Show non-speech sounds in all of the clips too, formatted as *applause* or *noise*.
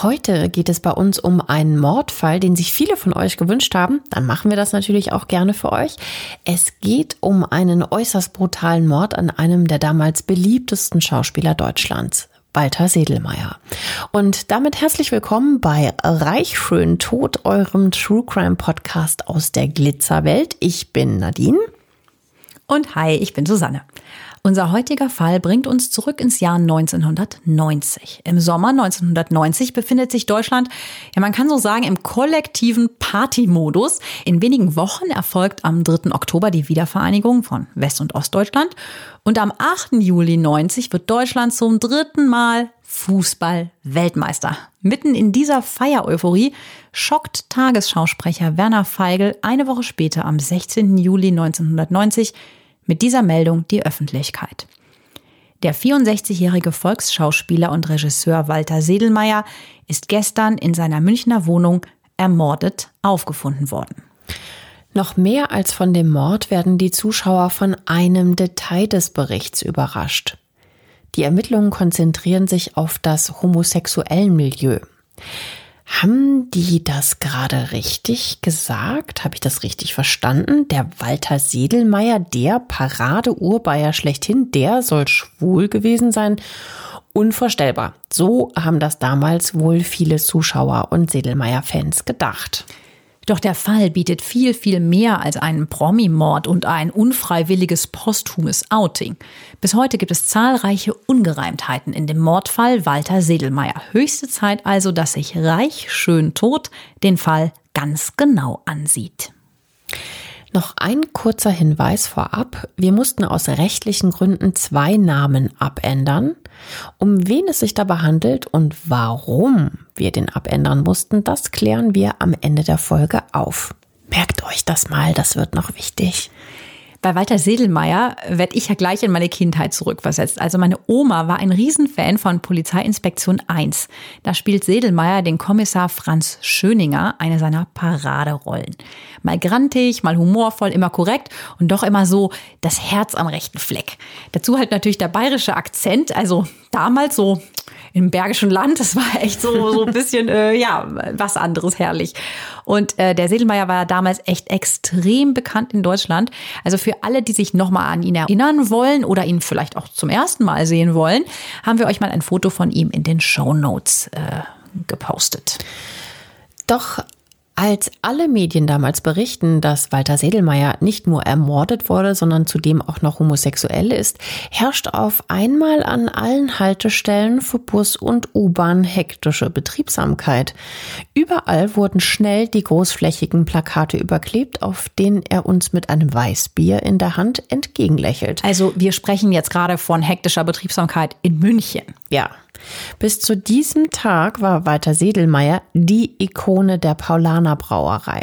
Heute geht es bei uns um einen Mordfall, den sich viele von euch gewünscht haben. Dann machen wir das natürlich auch gerne für euch. Es geht um einen äußerst brutalen Mord an einem der damals beliebtesten Schauspieler Deutschlands. Walter Sedelmeier. Und damit herzlich willkommen bei Reich schön tot, eurem True Crime Podcast aus der Glitzerwelt. Ich bin Nadine. Und hi, ich bin Susanne. Unser heutiger Fall bringt uns zurück ins Jahr 1990. Im Sommer 1990 befindet sich Deutschland, ja man kann so sagen, im kollektiven Partymodus. In wenigen Wochen erfolgt am 3. Oktober die Wiedervereinigung von West- und Ostdeutschland. Und am 8. Juli 90 wird Deutschland zum dritten Mal Fußball-Weltmeister. Mitten in dieser Feiereuphorie schockt Tagesschausprecher Werner Feigl eine Woche später am 16. Juli 1990 mit dieser Meldung die Öffentlichkeit. Der 64-jährige Volksschauspieler und Regisseur Walter Sedelmeier ist gestern in seiner Münchner Wohnung ermordet aufgefunden worden. Noch mehr als von dem Mord werden die Zuschauer von einem Detail des Berichts überrascht. Die Ermittlungen konzentrieren sich auf das homosexuellen Milieu. Haben die das gerade richtig gesagt? Habe ich das richtig verstanden? Der Walter Sedelmeier, der Parade-Urbayer schlechthin, der soll schwul gewesen sein? Unvorstellbar. So haben das damals wohl viele Zuschauer und Sedelmeier-Fans gedacht. Doch der Fall bietet viel, viel mehr als einen Promi-Mord und ein unfreiwilliges posthumes Outing. Bis heute gibt es zahlreiche Ungereimtheiten in dem Mordfall Walter Sedelmeier. Höchste Zeit also, dass sich Reich schön tot den Fall ganz genau ansieht. Noch ein kurzer Hinweis vorab. Wir mussten aus rechtlichen Gründen zwei Namen abändern. Um wen es sich dabei handelt und warum wir den abändern mussten, das klären wir am Ende der Folge auf. Merkt euch das mal, das wird noch wichtig. Bei Walter Sedelmeier werde ich ja gleich in meine Kindheit zurückversetzt. Also meine Oma war ein Riesenfan von Polizeiinspektion 1. Da spielt Sedelmeier den Kommissar Franz Schöninger, eine seiner Paraderollen. Mal grantig, mal humorvoll, immer korrekt und doch immer so das Herz am rechten Fleck. Dazu halt natürlich der bayerische Akzent, also damals so im Bergischen Land. Das war echt so, so ein bisschen, äh, ja, was anderes herrlich. Und äh, der Sedelmeier war damals echt extrem bekannt in Deutschland. Also für alle, die sich nochmal an ihn erinnern wollen oder ihn vielleicht auch zum ersten Mal sehen wollen, haben wir euch mal ein Foto von ihm in den Show Notes äh, gepostet. Doch als alle Medien damals berichten, dass Walter Sedelmeier nicht nur ermordet wurde, sondern zudem auch noch homosexuell ist, herrscht auf einmal an allen Haltestellen für Bus und U-Bahn hektische Betriebsamkeit. Überall wurden schnell die großflächigen Plakate überklebt, auf denen er uns mit einem Weißbier in der Hand entgegenlächelt. Also wir sprechen jetzt gerade von hektischer Betriebsamkeit in München. Ja, bis zu diesem Tag war Walter Sedelmeier die Ikone der Paulaner Brauerei.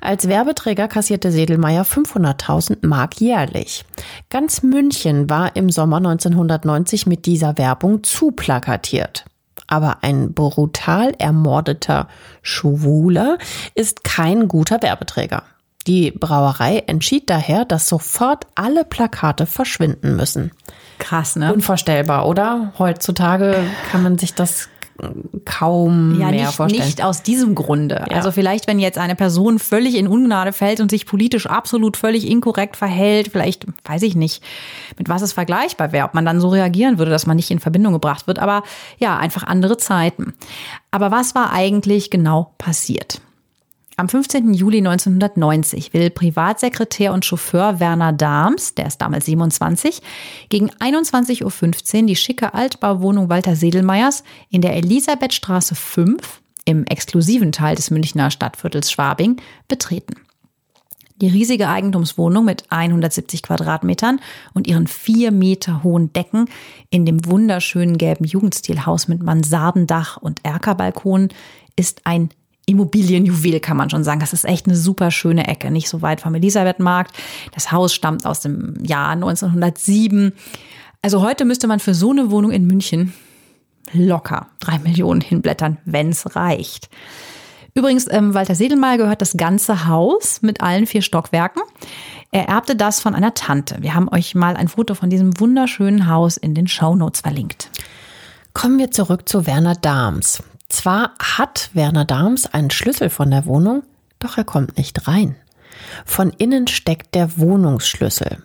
Als Werbeträger kassierte Sedelmeier 500.000 Mark jährlich. Ganz München war im Sommer 1990 mit dieser Werbung zuplakatiert. Aber ein brutal ermordeter Schwuler ist kein guter Werbeträger. Die Brauerei entschied daher, dass sofort alle Plakate verschwinden müssen. Krass, ne? Unvorstellbar, oder? Heutzutage kann man sich das kaum ja, mehr nicht, vorstellen. Nicht aus diesem Grunde. Ja. Also vielleicht, wenn jetzt eine Person völlig in Ungnade fällt und sich politisch absolut völlig inkorrekt verhält, vielleicht weiß ich nicht, mit was es vergleichbar wäre, ob man dann so reagieren würde, dass man nicht in Verbindung gebracht wird. Aber ja, einfach andere Zeiten. Aber was war eigentlich genau passiert? Am 15. Juli 1990 will Privatsekretär und Chauffeur Werner Dahms, der ist damals 27, gegen 21.15 Uhr die schicke Altbauwohnung Walter Sedelmeyers in der Elisabethstraße 5 im exklusiven Teil des Münchner Stadtviertels Schwabing betreten. Die riesige Eigentumswohnung mit 170 Quadratmetern und ihren vier Meter hohen Decken in dem wunderschönen gelben Jugendstilhaus mit Mansardendach und Erkerbalkon ist ein Immobilienjuwel, kann man schon sagen. Das ist echt eine super schöne Ecke, nicht so weit vom Elisabethmarkt. Das Haus stammt aus dem Jahr 1907. Also heute müsste man für so eine Wohnung in München locker drei Millionen hinblättern, wenn's reicht. Übrigens, ähm, Walter Sedelmeier gehört das ganze Haus mit allen vier Stockwerken. Er erbte das von einer Tante. Wir haben euch mal ein Foto von diesem wunderschönen Haus in den Shownotes verlinkt. Kommen wir zurück zu Werner Dahms. Zwar hat Werner Dahms einen Schlüssel von der Wohnung, doch er kommt nicht rein. Von innen steckt der Wohnungsschlüssel.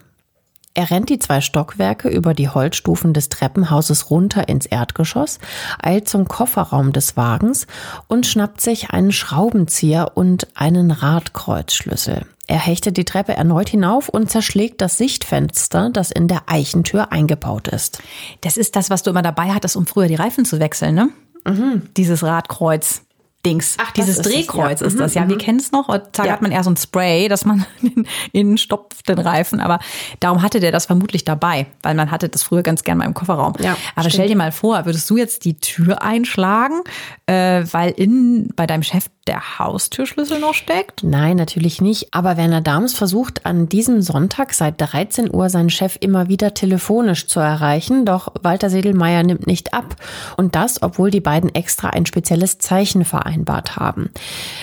Er rennt die zwei Stockwerke über die Holzstufen des Treppenhauses runter ins Erdgeschoss, eilt zum Kofferraum des Wagens und schnappt sich einen Schraubenzieher und einen Radkreuzschlüssel. Er hechtet die Treppe erneut hinauf und zerschlägt das Sichtfenster, das in der Eichentür eingebaut ist. Das ist das, was du immer dabei hattest, um früher die Reifen zu wechseln, ne? Mhm. Dieses Radkreuz. Dings. Ach, dieses Drehkreuz ist, ja. ist das. Ja, mhm. wir kennen es noch. Heutzutage ja. hat man eher so ein Spray, dass man *laughs* innen stopft den Reifen. Aber darum hatte der das vermutlich dabei, weil man hatte das früher ganz gern mal im Kofferraum. Ja, aber stimmt. stell dir mal vor, würdest du jetzt die Tür einschlagen, äh, weil innen bei deinem Chef der Haustürschlüssel noch steckt? Nein, natürlich nicht. Aber Werner Dahms versucht an diesem Sonntag seit 13 Uhr seinen Chef immer wieder telefonisch zu erreichen. Doch Walter Sedelmeier nimmt nicht ab. Und das, obwohl die beiden extra ein spezielles Zeichen vereinbart haben.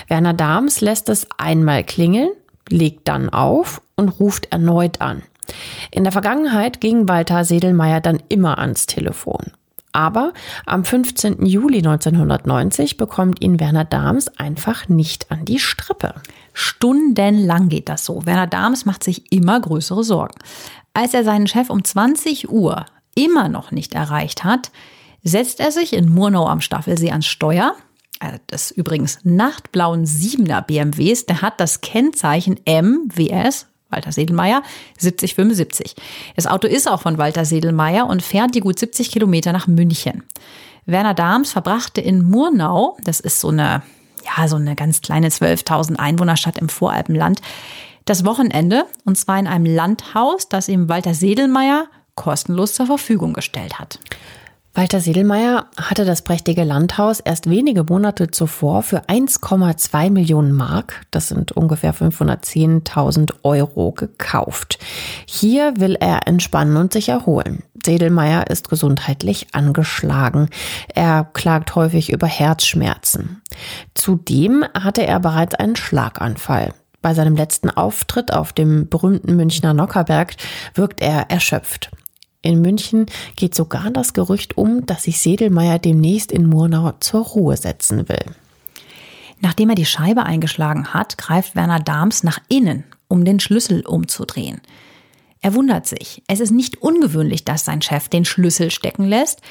Werner Dahms lässt es einmal klingeln, legt dann auf und ruft erneut an. In der Vergangenheit ging Walter Sedelmeier dann immer ans Telefon. Aber am 15. Juli 1990 bekommt ihn Werner Dahms einfach nicht an die Strippe. Stundenlang geht das so. Werner Dahms macht sich immer größere Sorgen. Als er seinen Chef um 20 Uhr immer noch nicht erreicht hat, setzt er sich in Murnau am Staffelsee ans Steuer. Äh, das übrigens nachtblauen 7er BMWs, der hat das Kennzeichen MWS Walter Sedelmeier, 7075. Das Auto ist auch von Walter Sedelmeier und fährt die gut 70 Kilometer nach München. Werner Dahms verbrachte in Murnau, das ist so eine, ja, so eine ganz kleine 12.000 Einwohnerstadt im Voralpenland, das Wochenende und zwar in einem Landhaus, das ihm Walter Sedelmeier kostenlos zur Verfügung gestellt hat. Walter Sedelmeier hatte das prächtige Landhaus erst wenige Monate zuvor für 1,2 Millionen Mark, das sind ungefähr 510.000 Euro, gekauft. Hier will er entspannen und sich erholen. Sedelmeier ist gesundheitlich angeschlagen. Er klagt häufig über Herzschmerzen. Zudem hatte er bereits einen Schlaganfall. Bei seinem letzten Auftritt auf dem berühmten Münchner Nockerberg wirkt er erschöpft. In München geht sogar das Gerücht um, dass sich Sedelmeier demnächst in Murnau zur Ruhe setzen will. Nachdem er die Scheibe eingeschlagen hat, greift Werner Dahms nach innen, um den Schlüssel umzudrehen. Er wundert sich. Es ist nicht ungewöhnlich, dass sein Chef den Schlüssel stecken lässt,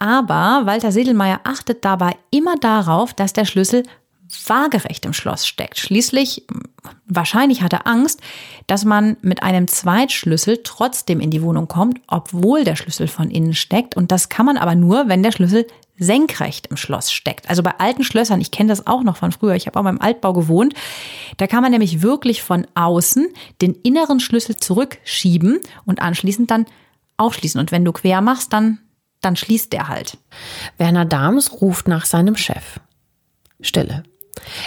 aber Walter Sedelmeier achtet dabei immer darauf, dass der Schlüssel waagerecht im Schloss steckt. Schließlich, wahrscheinlich hat er Angst, dass man mit einem Zweitschlüssel trotzdem in die Wohnung kommt, obwohl der Schlüssel von innen steckt. Und das kann man aber nur, wenn der Schlüssel senkrecht im Schloss steckt. Also bei alten Schlössern, ich kenne das auch noch von früher, ich habe auch beim Altbau gewohnt, da kann man nämlich wirklich von außen den inneren Schlüssel zurückschieben und anschließend dann aufschließen. Und wenn du quer machst, dann, dann schließt der halt. Werner Dahms ruft nach seinem Chef. Stille.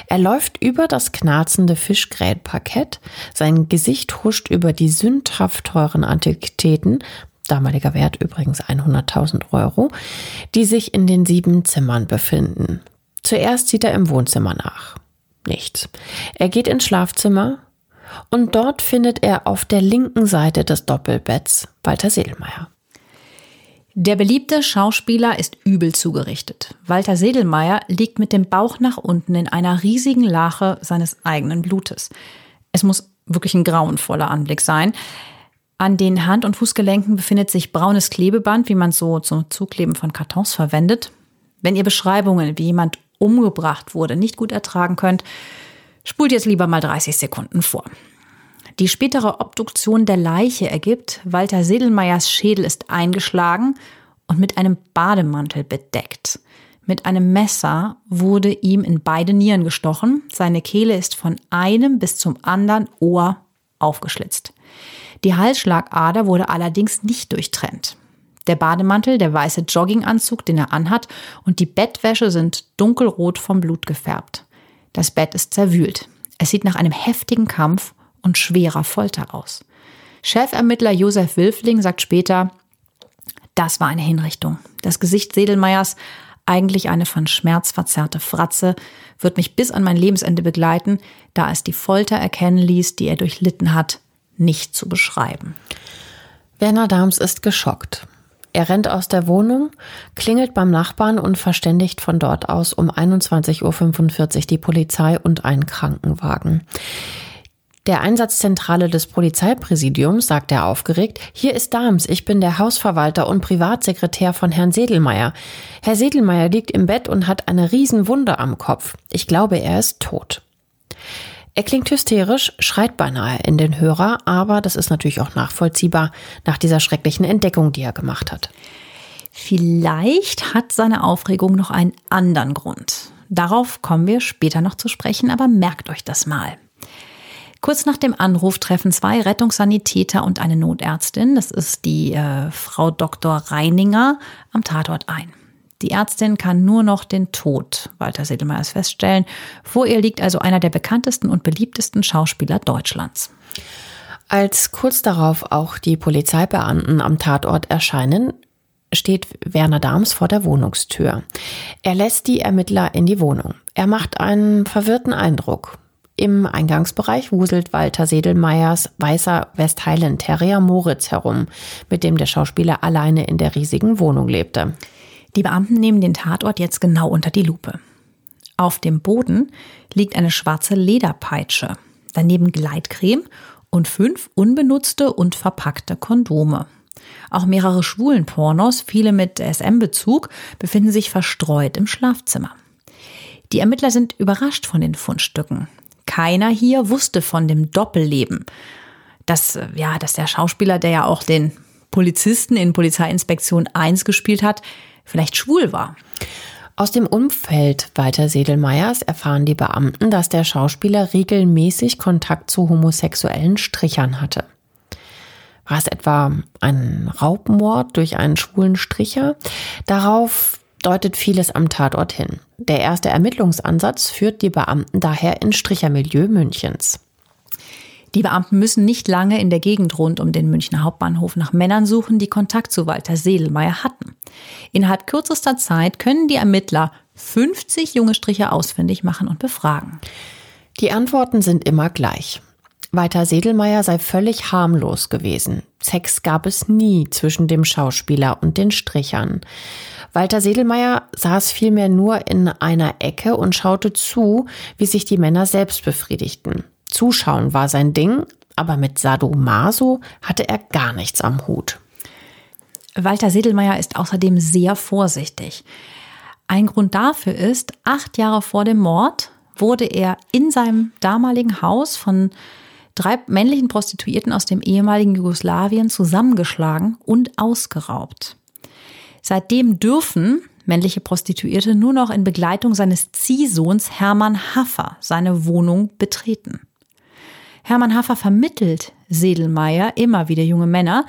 Er läuft über das knarzende Fischgrätparkett, sein Gesicht huscht über die sündhaft teuren Antiquitäten, damaliger Wert übrigens 100.000 Euro, die sich in den sieben Zimmern befinden. Zuerst sieht er im Wohnzimmer nach. Nichts. Er geht ins Schlafzimmer und dort findet er auf der linken Seite des Doppelbetts Walter Sedelmeier. Der beliebte Schauspieler ist übel zugerichtet. Walter Sedelmeier liegt mit dem Bauch nach unten in einer riesigen Lache seines eigenen Blutes. Es muss wirklich ein grauenvoller Anblick sein. An den Hand- und Fußgelenken befindet sich braunes Klebeband, wie man so zum Zukleben von Kartons verwendet. Wenn ihr Beschreibungen, wie jemand umgebracht wurde, nicht gut ertragen könnt, Spult jetzt lieber mal 30 Sekunden vor. Die spätere Obduktion der Leiche ergibt, Walter Sedelmeyers Schädel ist eingeschlagen und mit einem Bademantel bedeckt. Mit einem Messer wurde ihm in beide Nieren gestochen. Seine Kehle ist von einem bis zum anderen Ohr aufgeschlitzt. Die Halsschlagader wurde allerdings nicht durchtrennt. Der Bademantel, der weiße Jogginganzug, den er anhat, und die Bettwäsche sind dunkelrot vom Blut gefärbt. Das Bett ist zerwühlt. Es sieht nach einem heftigen Kampf und schwerer Folter aus. Chefermittler Josef Wilfling sagt später, das war eine Hinrichtung. Das Gesicht Sedelmeiers, eigentlich eine von Schmerz verzerrte Fratze, wird mich bis an mein Lebensende begleiten, da es die Folter erkennen ließ, die er durchlitten hat, nicht zu beschreiben. Werner Dahms ist geschockt. Er rennt aus der Wohnung, klingelt beim Nachbarn und verständigt von dort aus um 21.45 Uhr die Polizei und einen Krankenwagen. Der Einsatzzentrale des Polizeipräsidiums sagt er aufgeregt, hier ist Dahms, ich bin der Hausverwalter und Privatsekretär von Herrn Sedelmeier. Herr Sedelmeier liegt im Bett und hat eine Riesenwunde am Kopf. Ich glaube, er ist tot. Er klingt hysterisch, schreit beinahe in den Hörer, aber das ist natürlich auch nachvollziehbar nach dieser schrecklichen Entdeckung, die er gemacht hat. Vielleicht hat seine Aufregung noch einen anderen Grund. Darauf kommen wir später noch zu sprechen, aber merkt euch das mal. Kurz nach dem Anruf treffen zwei Rettungssanitäter und eine Notärztin, das ist die äh, Frau Dr. Reininger, am Tatort ein. Die Ärztin kann nur noch den Tod Walter Sedelmeyers feststellen. Vor ihr liegt also einer der bekanntesten und beliebtesten Schauspieler Deutschlands. Als kurz darauf auch die Polizeibeamten am Tatort erscheinen, steht Werner Dahms vor der Wohnungstür. Er lässt die Ermittler in die Wohnung. Er macht einen verwirrten Eindruck. Im Eingangsbereich wuselt Walter Sedelmeyers weißer West Highland Terrier Moritz herum, mit dem der Schauspieler alleine in der riesigen Wohnung lebte. Die Beamten nehmen den Tatort jetzt genau unter die Lupe. Auf dem Boden liegt eine schwarze Lederpeitsche, daneben Gleitcreme und fünf unbenutzte und verpackte Kondome. Auch mehrere schwulen Pornos, viele mit SM-Bezug, befinden sich verstreut im Schlafzimmer. Die Ermittler sind überrascht von den Fundstücken. Keiner hier wusste von dem Doppelleben. Dass, äh, ja, dass der Schauspieler, der ja auch den Polizisten in Polizeiinspektion 1 gespielt hat, vielleicht schwul war. Aus dem Umfeld Walter Sedelmeyers erfahren die Beamten, dass der Schauspieler regelmäßig Kontakt zu homosexuellen Strichern hatte. War es etwa ein Raubmord durch einen schwulen Stricher? Darauf deutet vieles am Tatort hin. Der erste Ermittlungsansatz führt die Beamten daher ins Strichermilieu Münchens. Die Beamten müssen nicht lange in der Gegend rund um den Münchner Hauptbahnhof nach Männern suchen, die Kontakt zu Walter Sedelmeier hatten. Innerhalb kürzester Zeit können die Ermittler 50 junge Stricher ausfindig machen und befragen. Die Antworten sind immer gleich. Walter Sedelmeier sei völlig harmlos gewesen. Sex gab es nie zwischen dem Schauspieler und den Strichern. Walter Sedelmeier saß vielmehr nur in einer Ecke und schaute zu, wie sich die Männer selbst befriedigten. Zuschauen war sein Ding, aber mit Sadomaso hatte er gar nichts am Hut. Walter Sedelmeier ist außerdem sehr vorsichtig. Ein Grund dafür ist, acht Jahre vor dem Mord wurde er in seinem damaligen Haus von drei männlichen Prostituierten aus dem ehemaligen Jugoslawien zusammengeschlagen und ausgeraubt. Seitdem dürfen männliche Prostituierte nur noch in Begleitung seines Ziehsohns Hermann Haffer seine Wohnung betreten. Hermann Haffer vermittelt Sedelmeier immer wieder junge Männer.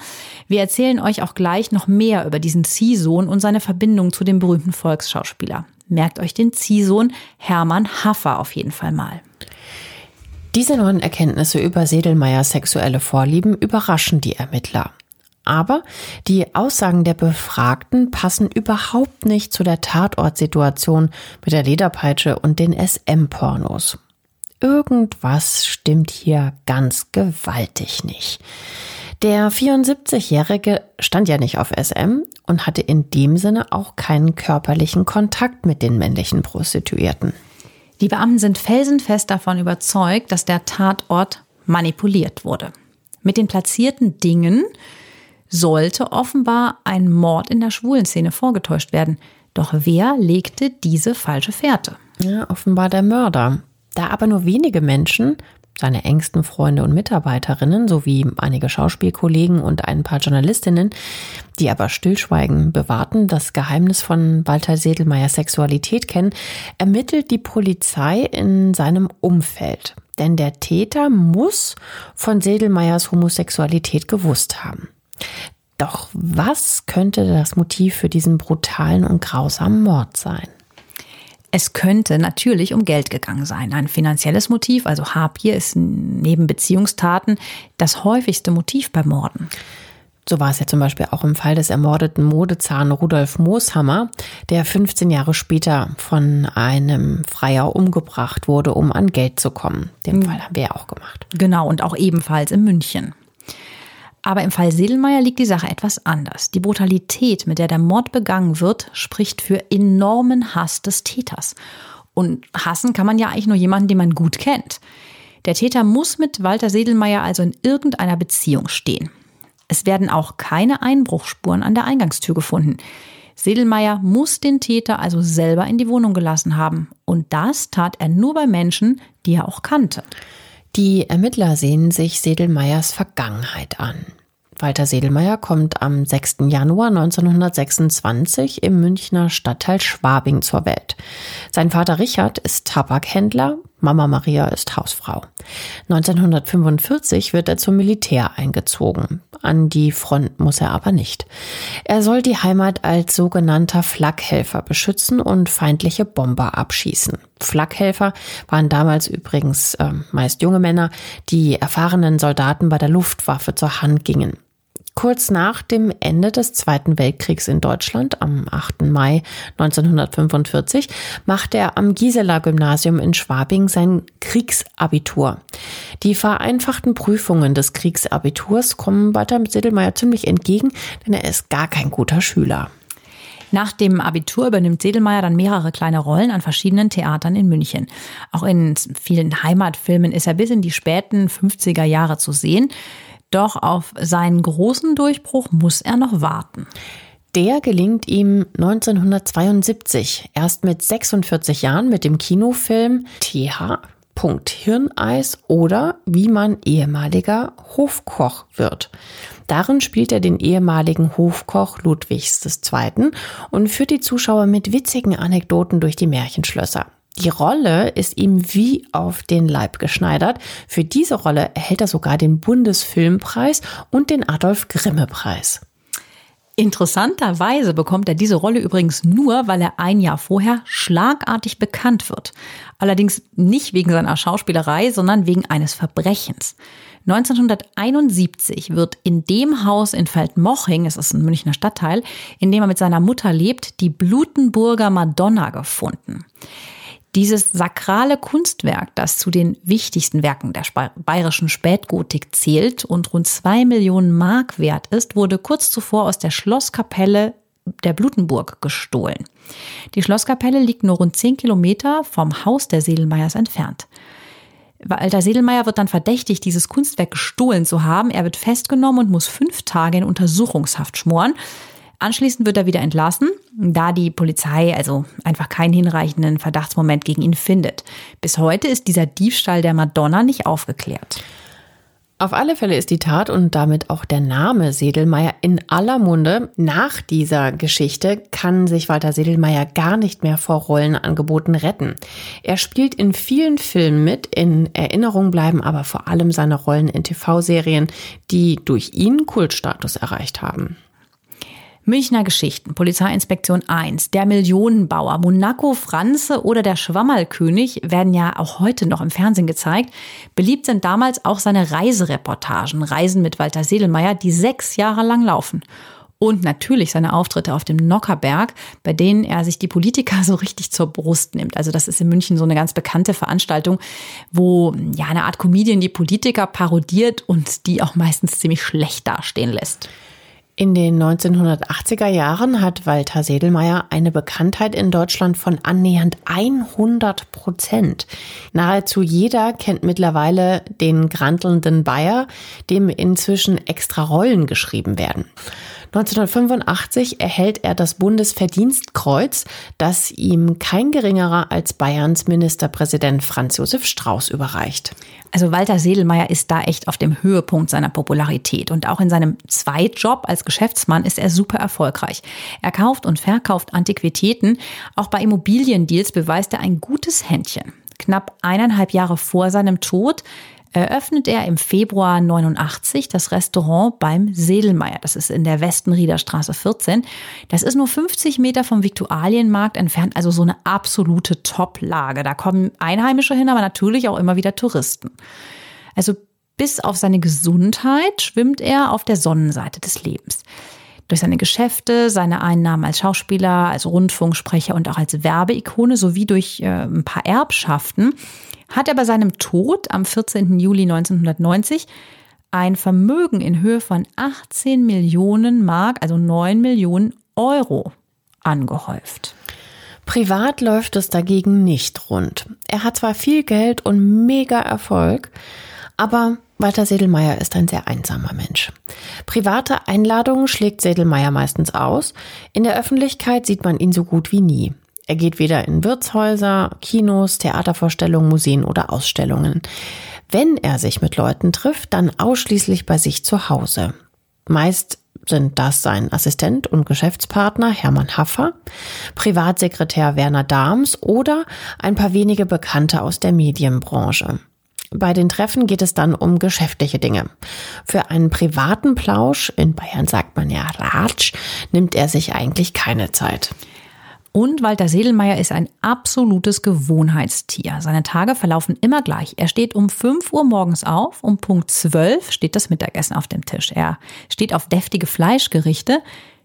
Wir erzählen euch auch gleich noch mehr über diesen Ziehsohn und seine Verbindung zu dem berühmten Volksschauspieler. Merkt euch den Ziehsohn Hermann Haffer auf jeden Fall mal. Diese neuen Erkenntnisse über Sedelmeiers sexuelle Vorlieben überraschen die Ermittler. Aber die Aussagen der Befragten passen überhaupt nicht zu der Tatortsituation mit der Lederpeitsche und den SM-Pornos. Irgendwas stimmt hier ganz gewaltig nicht. Der 74-Jährige stand ja nicht auf SM und hatte in dem Sinne auch keinen körperlichen Kontakt mit den männlichen Prostituierten. Die Beamten sind felsenfest davon überzeugt, dass der Tatort manipuliert wurde. Mit den platzierten Dingen sollte offenbar ein Mord in der schwulen Szene vorgetäuscht werden. Doch wer legte diese falsche Fährte? Ja, offenbar der Mörder. Da aber nur wenige Menschen, seine engsten Freunde und Mitarbeiterinnen sowie einige Schauspielkollegen und ein paar Journalistinnen, die aber Stillschweigen bewahrten, das Geheimnis von Walter Sedelmeyers Sexualität kennen, ermittelt die Polizei in seinem Umfeld. Denn der Täter muss von Sedelmeyers Homosexualität gewusst haben. Doch was könnte das Motiv für diesen brutalen und grausamen Mord sein? Es könnte natürlich um Geld gegangen sein. Ein finanzielles Motiv, also Habgier, ist neben Beziehungstaten das häufigste Motiv bei Morden. So war es ja zum Beispiel auch im Fall des ermordeten Modezahn Rudolf Mooshammer, der 15 Jahre später von einem Freier umgebracht wurde, um an Geld zu kommen. Den mhm. Fall haben wir ja auch gemacht. Genau, und auch ebenfalls in München. Aber im Fall Sedelmeier liegt die Sache etwas anders. Die Brutalität, mit der der Mord begangen wird, spricht für enormen Hass des Täters. Und hassen kann man ja eigentlich nur jemanden, den man gut kennt. Der Täter muss mit Walter Sedelmeier also in irgendeiner Beziehung stehen. Es werden auch keine Einbruchsspuren an der Eingangstür gefunden. Sedelmeier muss den Täter also selber in die Wohnung gelassen haben. Und das tat er nur bei Menschen, die er auch kannte. Die Ermittler sehen sich Sedelmeyers Vergangenheit an. Walter Sedelmeier kommt am 6. Januar 1926 im Münchner Stadtteil Schwabing zur Welt. Sein Vater Richard ist Tabakhändler, Mama Maria ist Hausfrau. 1945 wird er zum Militär eingezogen. An die Front muss er aber nicht. Er soll die Heimat als sogenannter Flakhelfer beschützen und feindliche Bomber abschießen. Flakhelfer waren damals übrigens äh, meist junge Männer, die erfahrenen Soldaten bei der Luftwaffe zur Hand gingen. Kurz nach dem Ende des Zweiten Weltkriegs in Deutschland am 8. Mai 1945 machte er am Gisela Gymnasium in Schwabing sein Kriegsabitur. Die vereinfachten Prüfungen des Kriegsabiturs kommen Walter Sedelmeier ziemlich entgegen, denn er ist gar kein guter Schüler. Nach dem Abitur übernimmt Sedelmeier dann mehrere kleine Rollen an verschiedenen Theatern in München. Auch in vielen Heimatfilmen ist er bis in die späten 50er Jahre zu sehen. Doch auf seinen großen Durchbruch muss er noch warten. Der gelingt ihm 1972, erst mit 46 Jahren mit dem Kinofilm TH. Hirneis oder wie man ehemaliger Hofkoch wird. Darin spielt er den ehemaligen Hofkoch Ludwigs II. und führt die Zuschauer mit witzigen Anekdoten durch die Märchenschlösser. Die Rolle ist ihm wie auf den Leib geschneidert. Für diese Rolle erhält er sogar den Bundesfilmpreis und den Adolf Grimme Preis. Interessanterweise bekommt er diese Rolle übrigens nur, weil er ein Jahr vorher schlagartig bekannt wird. Allerdings nicht wegen seiner Schauspielerei, sondern wegen eines Verbrechens. 1971 wird in dem Haus in Feldmoching, es ist ein Münchner Stadtteil, in dem er mit seiner Mutter lebt, die Blutenburger Madonna gefunden. Dieses sakrale Kunstwerk, das zu den wichtigsten Werken der bayerischen Spätgotik zählt und rund zwei Millionen Mark wert ist, wurde kurz zuvor aus der Schlosskapelle der Blutenburg gestohlen. Die Schlosskapelle liegt nur rund zehn Kilometer vom Haus der Sedelmeiers entfernt. Walter Sedelmeier wird dann verdächtigt, dieses Kunstwerk gestohlen zu haben. Er wird festgenommen und muss fünf Tage in Untersuchungshaft schmoren. Anschließend wird er wieder entlassen, da die Polizei also einfach keinen hinreichenden Verdachtsmoment gegen ihn findet. Bis heute ist dieser Diebstahl der Madonna nicht aufgeklärt. Auf alle Fälle ist die Tat und damit auch der Name Sedelmeier in aller Munde. Nach dieser Geschichte kann sich Walter Sedelmeier gar nicht mehr vor Rollenangeboten retten. Er spielt in vielen Filmen mit, in Erinnerung bleiben aber vor allem seine Rollen in TV-Serien, die durch ihn Kultstatus erreicht haben. Münchner Geschichten, Polizeiinspektion 1, der Millionenbauer, Monaco Franze oder der Schwammerlkönig werden ja auch heute noch im Fernsehen gezeigt. Beliebt sind damals auch seine Reisereportagen, Reisen mit Walter Sedelmeier, die sechs Jahre lang laufen. Und natürlich seine Auftritte auf dem Nockerberg, bei denen er sich die Politiker *laughs* so richtig zur Brust nimmt. Also das ist in München so eine ganz bekannte Veranstaltung, wo ja eine Art Comedian die Politiker parodiert und die auch meistens ziemlich schlecht dastehen lässt. In den 1980er Jahren hat Walter Sedelmeier eine Bekanntheit in Deutschland von annähernd 100 Prozent. Nahezu jeder kennt mittlerweile den grantelnden Bayer, dem inzwischen extra Rollen geschrieben werden. 1985 erhält er das Bundesverdienstkreuz, das ihm kein geringerer als Bayerns Ministerpräsident Franz Josef Strauß überreicht. Also Walter Sedelmeier ist da echt auf dem Höhepunkt seiner Popularität und auch in seinem Zweitjob als Geschäftsmann ist er super erfolgreich. Er kauft und verkauft Antiquitäten. Auch bei Immobiliendeals beweist er ein gutes Händchen. Knapp eineinhalb Jahre vor seinem Tod eröffnet er im Februar 89 das Restaurant beim Sedelmeier. Das ist in der Westenrieder Straße 14. Das ist nur 50 Meter vom Viktualienmarkt entfernt, also so eine absolute Top-Lage. Da kommen Einheimische hin, aber natürlich auch immer wieder Touristen. Also bis auf seine Gesundheit schwimmt er auf der Sonnenseite des Lebens. Durch seine Geschäfte, seine Einnahmen als Schauspieler, als Rundfunksprecher und auch als Werbeikone sowie durch äh, ein paar Erbschaften hat er bei seinem Tod am 14. Juli 1990 ein Vermögen in Höhe von 18 Millionen Mark, also 9 Millionen Euro, angehäuft. Privat läuft es dagegen nicht rund. Er hat zwar viel Geld und mega Erfolg, aber Walter Sedelmeier ist ein sehr einsamer Mensch. Private Einladungen schlägt Sedelmeier meistens aus. In der Öffentlichkeit sieht man ihn so gut wie nie. Er geht weder in Wirtshäuser, Kinos, Theatervorstellungen, Museen oder Ausstellungen. Wenn er sich mit Leuten trifft, dann ausschließlich bei sich zu Hause. Meist sind das sein Assistent und Geschäftspartner Hermann Haffer, Privatsekretär Werner Dahms oder ein paar wenige Bekannte aus der Medienbranche. Bei den Treffen geht es dann um geschäftliche Dinge. Für einen privaten Plausch, in Bayern sagt man ja Ratsch, nimmt er sich eigentlich keine Zeit. Und Walter Sedelmeier ist ein absolutes Gewohnheitstier. Seine Tage verlaufen immer gleich. Er steht um 5 Uhr morgens auf, um Punkt 12 steht das Mittagessen auf dem Tisch. Er steht auf deftige Fleischgerichte.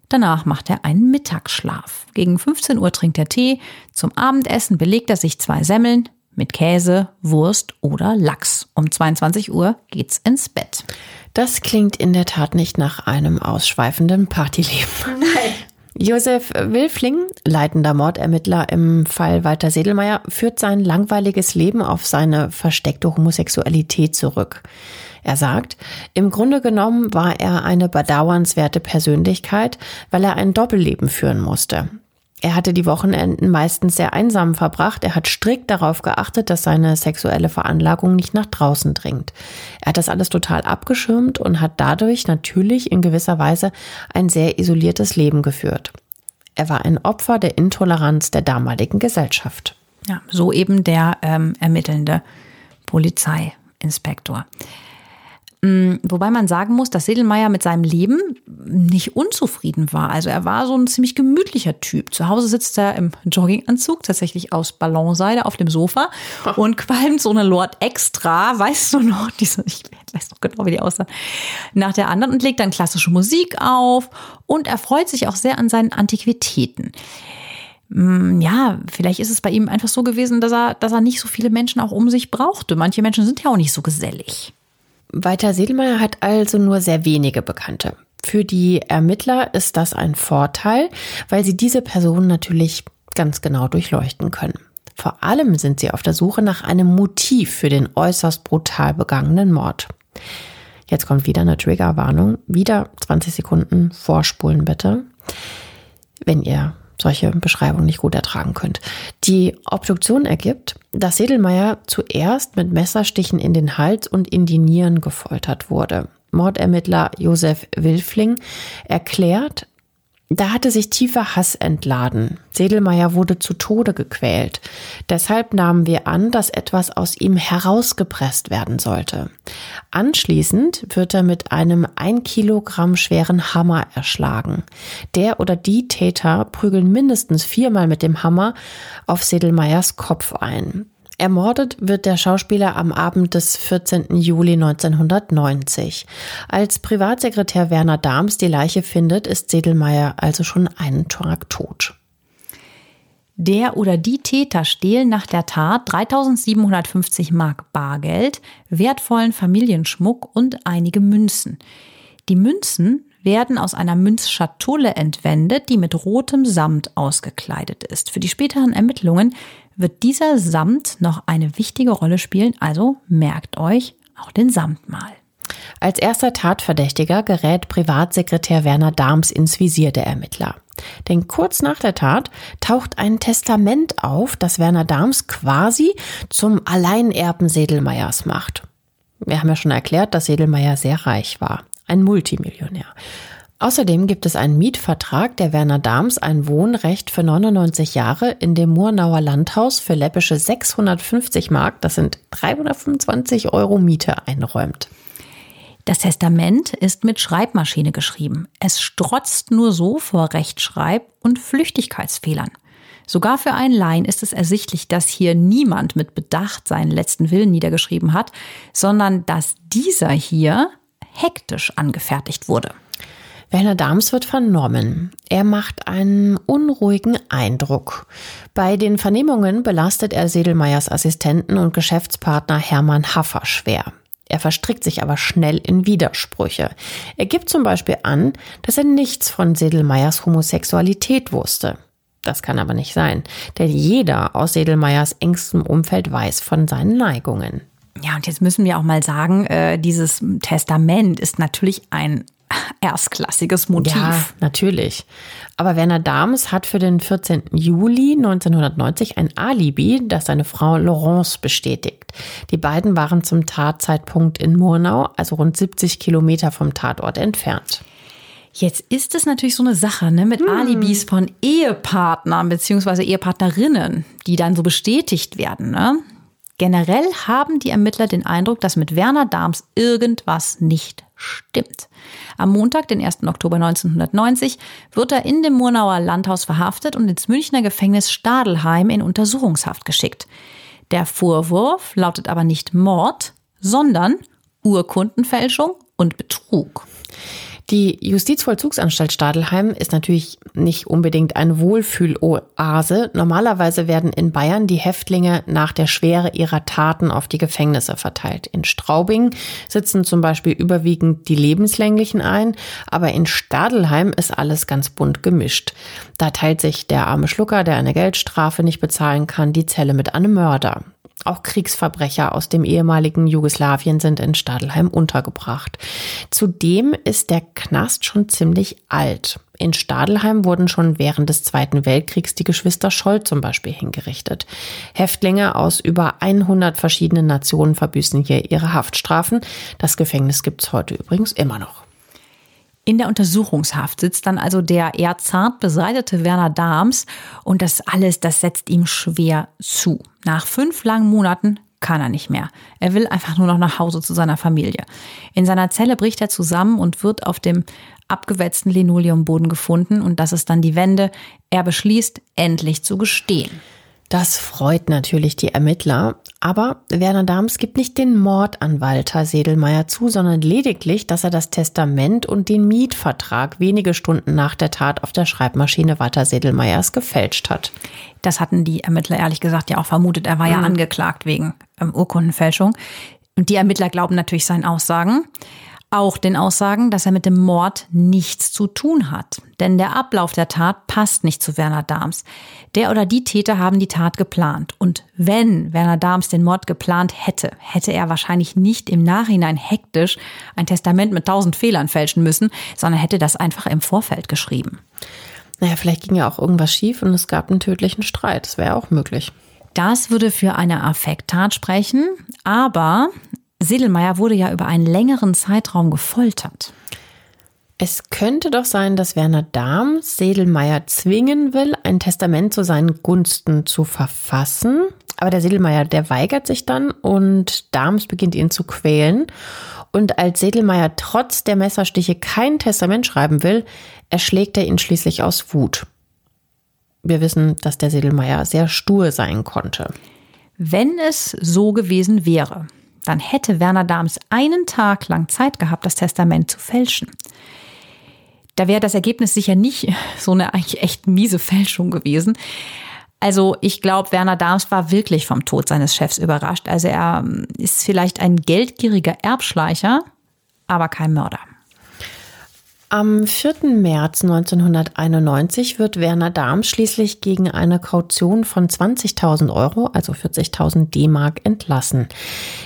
Danach macht er einen Mittagsschlaf. Gegen 15 Uhr trinkt er Tee. Zum Abendessen belegt er sich zwei Semmeln mit Käse, Wurst oder Lachs. Um 22 Uhr geht's ins Bett. Das klingt in der Tat nicht nach einem ausschweifenden Partyleben. Nein. *laughs* Josef Wilfling, leitender Mordermittler im Fall Walter Sedelmeier, führt sein langweiliges Leben auf seine versteckte Homosexualität zurück. Er sagt, im Grunde genommen war er eine bedauernswerte Persönlichkeit, weil er ein Doppelleben führen musste. Er hatte die Wochenenden meistens sehr einsam verbracht. Er hat strikt darauf geachtet, dass seine sexuelle Veranlagung nicht nach draußen dringt. Er hat das alles total abgeschirmt und hat dadurch natürlich in gewisser Weise ein sehr isoliertes Leben geführt. Er war ein Opfer der Intoleranz der damaligen Gesellschaft. Ja, so eben der ähm, ermittelnde Polizeiinspektor. Mm, wobei man sagen muss, dass Sedelmeier mit seinem Leben nicht unzufrieden war. Also er war so ein ziemlich gemütlicher Typ. Zu Hause sitzt er im Jogginganzug, tatsächlich aus Ballonseide auf dem Sofa und qualmt so eine Lord Extra, weißt du noch, *laughs* diese, ich weiß noch genau, wie die aussah, nach der anderen und legt dann klassische Musik auf und er freut sich auch sehr an seinen Antiquitäten mm, ja, vielleicht ist es bei ihm einfach so gewesen, dass er, dass er nicht so viele Menschen auch um sich brauchte. Manche Menschen sind ja auch nicht so gesellig. Walter Sedelmeier hat also nur sehr wenige Bekannte. Für die Ermittler ist das ein Vorteil, weil sie diese Personen natürlich ganz genau durchleuchten können. Vor allem sind sie auf der Suche nach einem Motiv für den äußerst brutal begangenen Mord. Jetzt kommt wieder eine Triggerwarnung. Wieder 20 Sekunden vorspulen bitte. Wenn ihr solche Beschreibungen nicht gut ertragen könnt. Die Obduktion ergibt, dass Sedelmeier zuerst mit Messerstichen in den Hals und in die Nieren gefoltert wurde. Mordermittler Josef Wilfling erklärt, da hatte sich tiefer Hass entladen. Sedelmeier wurde zu Tode gequält. Deshalb nahmen wir an, dass etwas aus ihm herausgepresst werden sollte. Anschließend wird er mit einem ein Kilogramm schweren Hammer erschlagen. Der oder die Täter prügeln mindestens viermal mit dem Hammer auf Sedelmeiers Kopf ein. Ermordet wird der Schauspieler am Abend des 14. Juli 1990. Als Privatsekretär Werner Dahms die Leiche findet, ist Sedelmeier also schon einen Tag tot. Der oder die Täter stehlen nach der Tat 3750 Mark Bargeld, wertvollen Familienschmuck und einige Münzen. Die Münzen werden aus einer Münzschatulle entwendet, die mit rotem Samt ausgekleidet ist. Für die späteren Ermittlungen wird dieser Samt noch eine wichtige Rolle spielen, also merkt euch auch den Samt mal. Als erster Tatverdächtiger gerät Privatsekretär Werner Dahms ins Visier der Ermittler. Denn kurz nach der Tat taucht ein Testament auf, das Werner Dahms quasi zum Alleinerben Sedelmeiers macht. Wir haben ja schon erklärt, dass Sedelmeier sehr reich war, ein Multimillionär. Außerdem gibt es einen Mietvertrag, der Werner Dahms ein Wohnrecht für 99 Jahre in dem Murnauer Landhaus für läppische 650 Mark, das sind 325 Euro Miete, einräumt. Das Testament ist mit Schreibmaschine geschrieben. Es strotzt nur so vor Rechtschreib- und Flüchtigkeitsfehlern. Sogar für einen Laien ist es ersichtlich, dass hier niemand mit Bedacht seinen letzten Willen niedergeschrieben hat, sondern dass dieser hier hektisch angefertigt wurde. Werner Dahms wird vernommen. Er macht einen unruhigen Eindruck. Bei den Vernehmungen belastet er Sedelmeiers Assistenten und Geschäftspartner Hermann Haffer schwer. Er verstrickt sich aber schnell in Widersprüche. Er gibt zum Beispiel an, dass er nichts von Sedelmeiers Homosexualität wusste. Das kann aber nicht sein, denn jeder aus Sedelmeiers engstem Umfeld weiß von seinen Neigungen. Ja, und jetzt müssen wir auch mal sagen, äh, dieses Testament ist natürlich ein *laughs* erstklassiges Motiv. Ja, natürlich. Aber Werner Dahms hat für den 14. Juli 1990 ein Alibi, das seine Frau Laurence bestätigt. Die beiden waren zum Tatzeitpunkt in Murnau, also rund 70 Kilometer vom Tatort entfernt. Jetzt ist es natürlich so eine Sache ne, mit hm. Alibis von Ehepartnern bzw. Ehepartnerinnen, die dann so bestätigt werden. Ne? Generell haben die Ermittler den Eindruck, dass mit Werner Dahms irgendwas nicht stimmt. Am Montag, den 1. Oktober 1990, wird er in dem Murnauer Landhaus verhaftet und ins Münchner Gefängnis Stadelheim in Untersuchungshaft geschickt. Der Vorwurf lautet aber nicht Mord, sondern Urkundenfälschung und Betrug. Die Justizvollzugsanstalt Stadelheim ist natürlich nicht unbedingt eine Wohlfühloase. Normalerweise werden in Bayern die Häftlinge nach der Schwere ihrer Taten auf die Gefängnisse verteilt. In Straubing sitzen zum Beispiel überwiegend die Lebenslänglichen ein, aber in Stadelheim ist alles ganz bunt gemischt. Da teilt sich der arme Schlucker, der eine Geldstrafe nicht bezahlen kann, die Zelle mit einem Mörder. Auch Kriegsverbrecher aus dem ehemaligen Jugoslawien sind in Stadelheim untergebracht. Zudem ist der Knast schon ziemlich alt. In Stadelheim wurden schon während des Zweiten Weltkriegs die Geschwister Scholl zum Beispiel hingerichtet. Häftlinge aus über 100 verschiedenen Nationen verbüßen hier ihre Haftstrafen. Das Gefängnis gibt's heute übrigens immer noch. In der Untersuchungshaft sitzt dann also der eher zart beseitete Werner Dahms und das alles, das setzt ihm schwer zu. Nach fünf langen Monaten kann er nicht mehr. Er will einfach nur noch nach Hause zu seiner Familie. In seiner Zelle bricht er zusammen und wird auf dem abgewetzten Linoleumboden gefunden und das ist dann die Wende. Er beschließt, endlich zu gestehen. Das freut natürlich die Ermittler, aber Werner Dahms gibt nicht den Mord an Walter Sedelmeier zu, sondern lediglich, dass er das Testament und den Mietvertrag wenige Stunden nach der Tat auf der Schreibmaschine Walter Sedelmeiers gefälscht hat. Das hatten die Ermittler ehrlich gesagt ja auch vermutet. Er war ja mhm. angeklagt wegen ähm, Urkundenfälschung. Und die Ermittler glauben natürlich seinen Aussagen auch den Aussagen, dass er mit dem Mord nichts zu tun hat. Denn der Ablauf der Tat passt nicht zu Werner Dahms. Der oder die Täter haben die Tat geplant. Und wenn Werner Dahms den Mord geplant hätte, hätte er wahrscheinlich nicht im Nachhinein hektisch ein Testament mit tausend Fehlern fälschen müssen, sondern hätte das einfach im Vorfeld geschrieben. Naja, vielleicht ging ja auch irgendwas schief und es gab einen tödlichen Streit. Das wäre auch möglich. Das würde für eine Affekttat sprechen, aber Sedelmeier wurde ja über einen längeren Zeitraum gefoltert. Es könnte doch sein, dass Werner Dahm Sedelmeier zwingen will, ein Testament zu seinen Gunsten zu verfassen. Aber der Sedelmeier, der weigert sich dann und Dahms beginnt ihn zu quälen. Und als Sedelmeier trotz der Messerstiche kein Testament schreiben will, erschlägt er ihn schließlich aus Wut. Wir wissen, dass der Sedelmeier sehr stur sein konnte. Wenn es so gewesen wäre, dann hätte Werner Dahms einen Tag lang Zeit gehabt, das Testament zu fälschen. Da wäre das Ergebnis sicher nicht *laughs* so eine eigentlich echt miese Fälschung gewesen. Also ich glaube, Werner Dahms war wirklich vom Tod seines Chefs überrascht. Also er ähm, ist vielleicht ein geldgieriger Erbschleicher, aber kein Mörder. Am 4. März 1991 wird Werner Dahm schließlich gegen eine Kaution von 20.000 Euro, also 40.000 D-Mark, entlassen.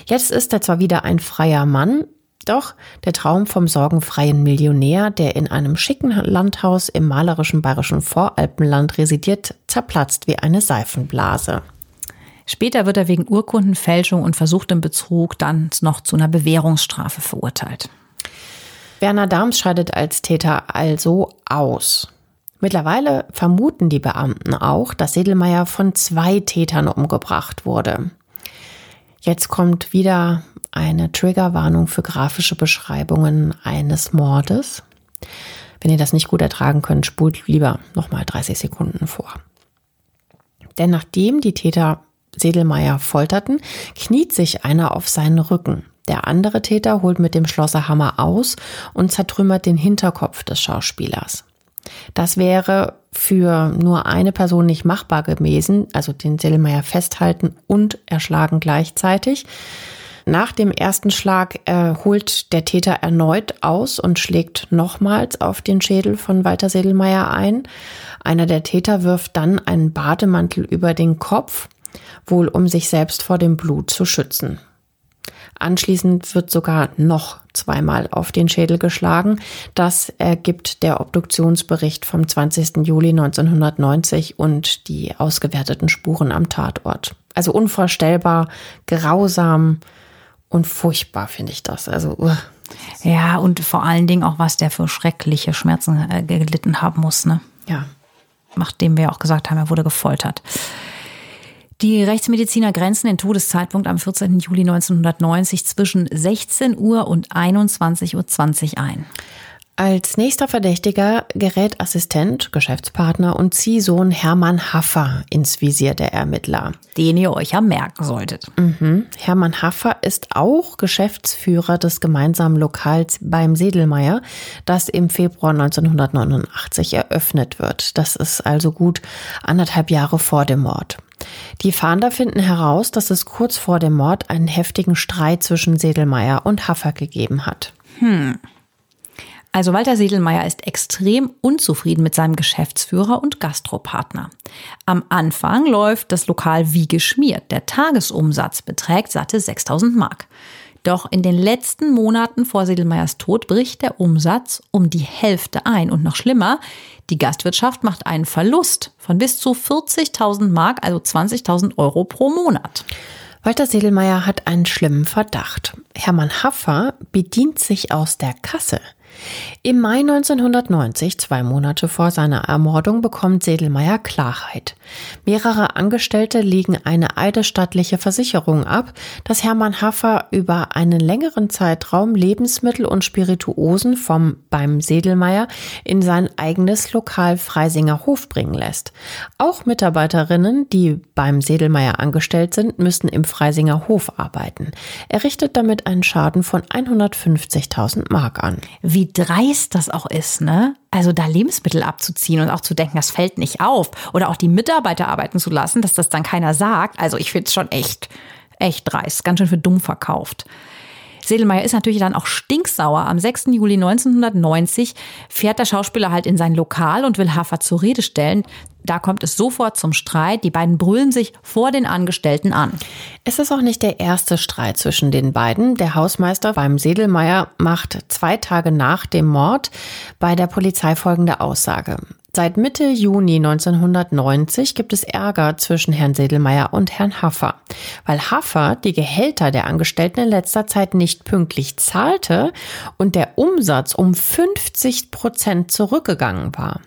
Jetzt ist er zwar wieder ein freier Mann, Doch der Traum vom sorgenfreien Millionär, der in einem schicken Landhaus im malerischen bayerischen Voralpenland residiert, zerplatzt wie eine Seifenblase. Später wird er wegen Urkundenfälschung und versuchtem Betrug dann noch zu einer Bewährungsstrafe verurteilt. Werner Dahms scheidet als Täter also aus. Mittlerweile vermuten die Beamten auch, dass Sedelmeier von zwei Tätern umgebracht wurde. Jetzt kommt wieder eine Triggerwarnung für grafische Beschreibungen eines Mordes. Wenn ihr das nicht gut ertragen könnt, spult lieber nochmal 30 Sekunden vor. Denn nachdem die Täter Sedelmeier folterten, kniet sich einer auf seinen Rücken. Der andere Täter holt mit dem Schlosserhammer aus und zertrümmert den Hinterkopf des Schauspielers. Das wäre für nur eine Person nicht machbar gewesen, also den Sedelmeier festhalten und erschlagen gleichzeitig. Nach dem ersten Schlag äh, holt der Täter erneut aus und schlägt nochmals auf den Schädel von Walter Sedelmeier ein. Einer der Täter wirft dann einen Bademantel über den Kopf, wohl um sich selbst vor dem Blut zu schützen. Anschließend wird sogar noch zweimal auf den Schädel geschlagen. Das ergibt der Obduktionsbericht vom 20. Juli 1990 und die ausgewerteten Spuren am Tatort. Also unvorstellbar, grausam und furchtbar finde ich das. Also uh. ja und vor allen Dingen auch was der für schreckliche Schmerzen äh, gelitten haben muss. Ne? Ja. Nachdem wir auch gesagt haben, er wurde gefoltert. Die Rechtsmediziner grenzen den Todeszeitpunkt am 14. Juli 1990 zwischen 16 Uhr und 21.20 Uhr ein. Als nächster Verdächtiger gerät Assistent, Geschäftspartner und Ziehsohn Hermann Haffer ins Visier der Ermittler. Den ihr euch ja merken solltet. Mhm. Hermann Haffer ist auch Geschäftsführer des gemeinsamen Lokals beim Sedelmeier, das im Februar 1989 eröffnet wird. Das ist also gut anderthalb Jahre vor dem Mord. Die Fahnder finden heraus, dass es kurz vor dem Mord einen heftigen Streit zwischen Sedelmeier und Haffer gegeben hat. Hm. Also Walter Sedelmeier ist extrem unzufrieden mit seinem Geschäftsführer und Gastropartner. Am Anfang läuft das Lokal wie geschmiert. Der Tagesumsatz beträgt satte 6000 Mark. Doch in den letzten Monaten vor Sedelmeiers Tod bricht der Umsatz um die Hälfte ein. Und noch schlimmer, die Gastwirtschaft macht einen Verlust von bis zu 40.000 Mark, also 20.000 Euro pro Monat. Walter Sedelmeier hat einen schlimmen Verdacht. Hermann Haffer bedient sich aus der Kasse. Im Mai 1990, zwei Monate vor seiner Ermordung, bekommt Sedelmeier Klarheit. Mehrere Angestellte legen eine eidesstattliche Versicherung ab, dass Hermann Haffer über einen längeren Zeitraum Lebensmittel und Spirituosen vom beim Sedelmeier in sein eigenes Lokal Freisinger Hof bringen lässt. Auch Mitarbeiterinnen, die beim Sedelmeier angestellt sind, müssen im Freisinger Hof arbeiten. Er richtet damit einen Schaden von 150.000 Mark an. Wie wie dreist das auch ist, ne? Also da Lebensmittel abzuziehen und auch zu denken, das fällt nicht auf. Oder auch die Mitarbeiter arbeiten zu lassen, dass das dann keiner sagt. Also ich finde es schon echt, echt dreist. Ganz schön für dumm verkauft. Sedelmeier ist natürlich dann auch stinksauer. Am 6. Juli 1990 fährt der Schauspieler halt in sein Lokal und will Hafer zur Rede stellen. Da kommt es sofort zum Streit. Die beiden brüllen sich vor den Angestellten an. Es ist auch nicht der erste Streit zwischen den beiden. Der Hausmeister beim Sedelmeier macht zwei Tage nach dem Mord bei der Polizei folgende Aussage. Seit Mitte Juni 1990 gibt es Ärger zwischen Herrn Sedelmeier und Herrn Haffer, weil Haffer die Gehälter der Angestellten in letzter Zeit nicht pünktlich zahlte und der Umsatz um 50 Prozent zurückgegangen war,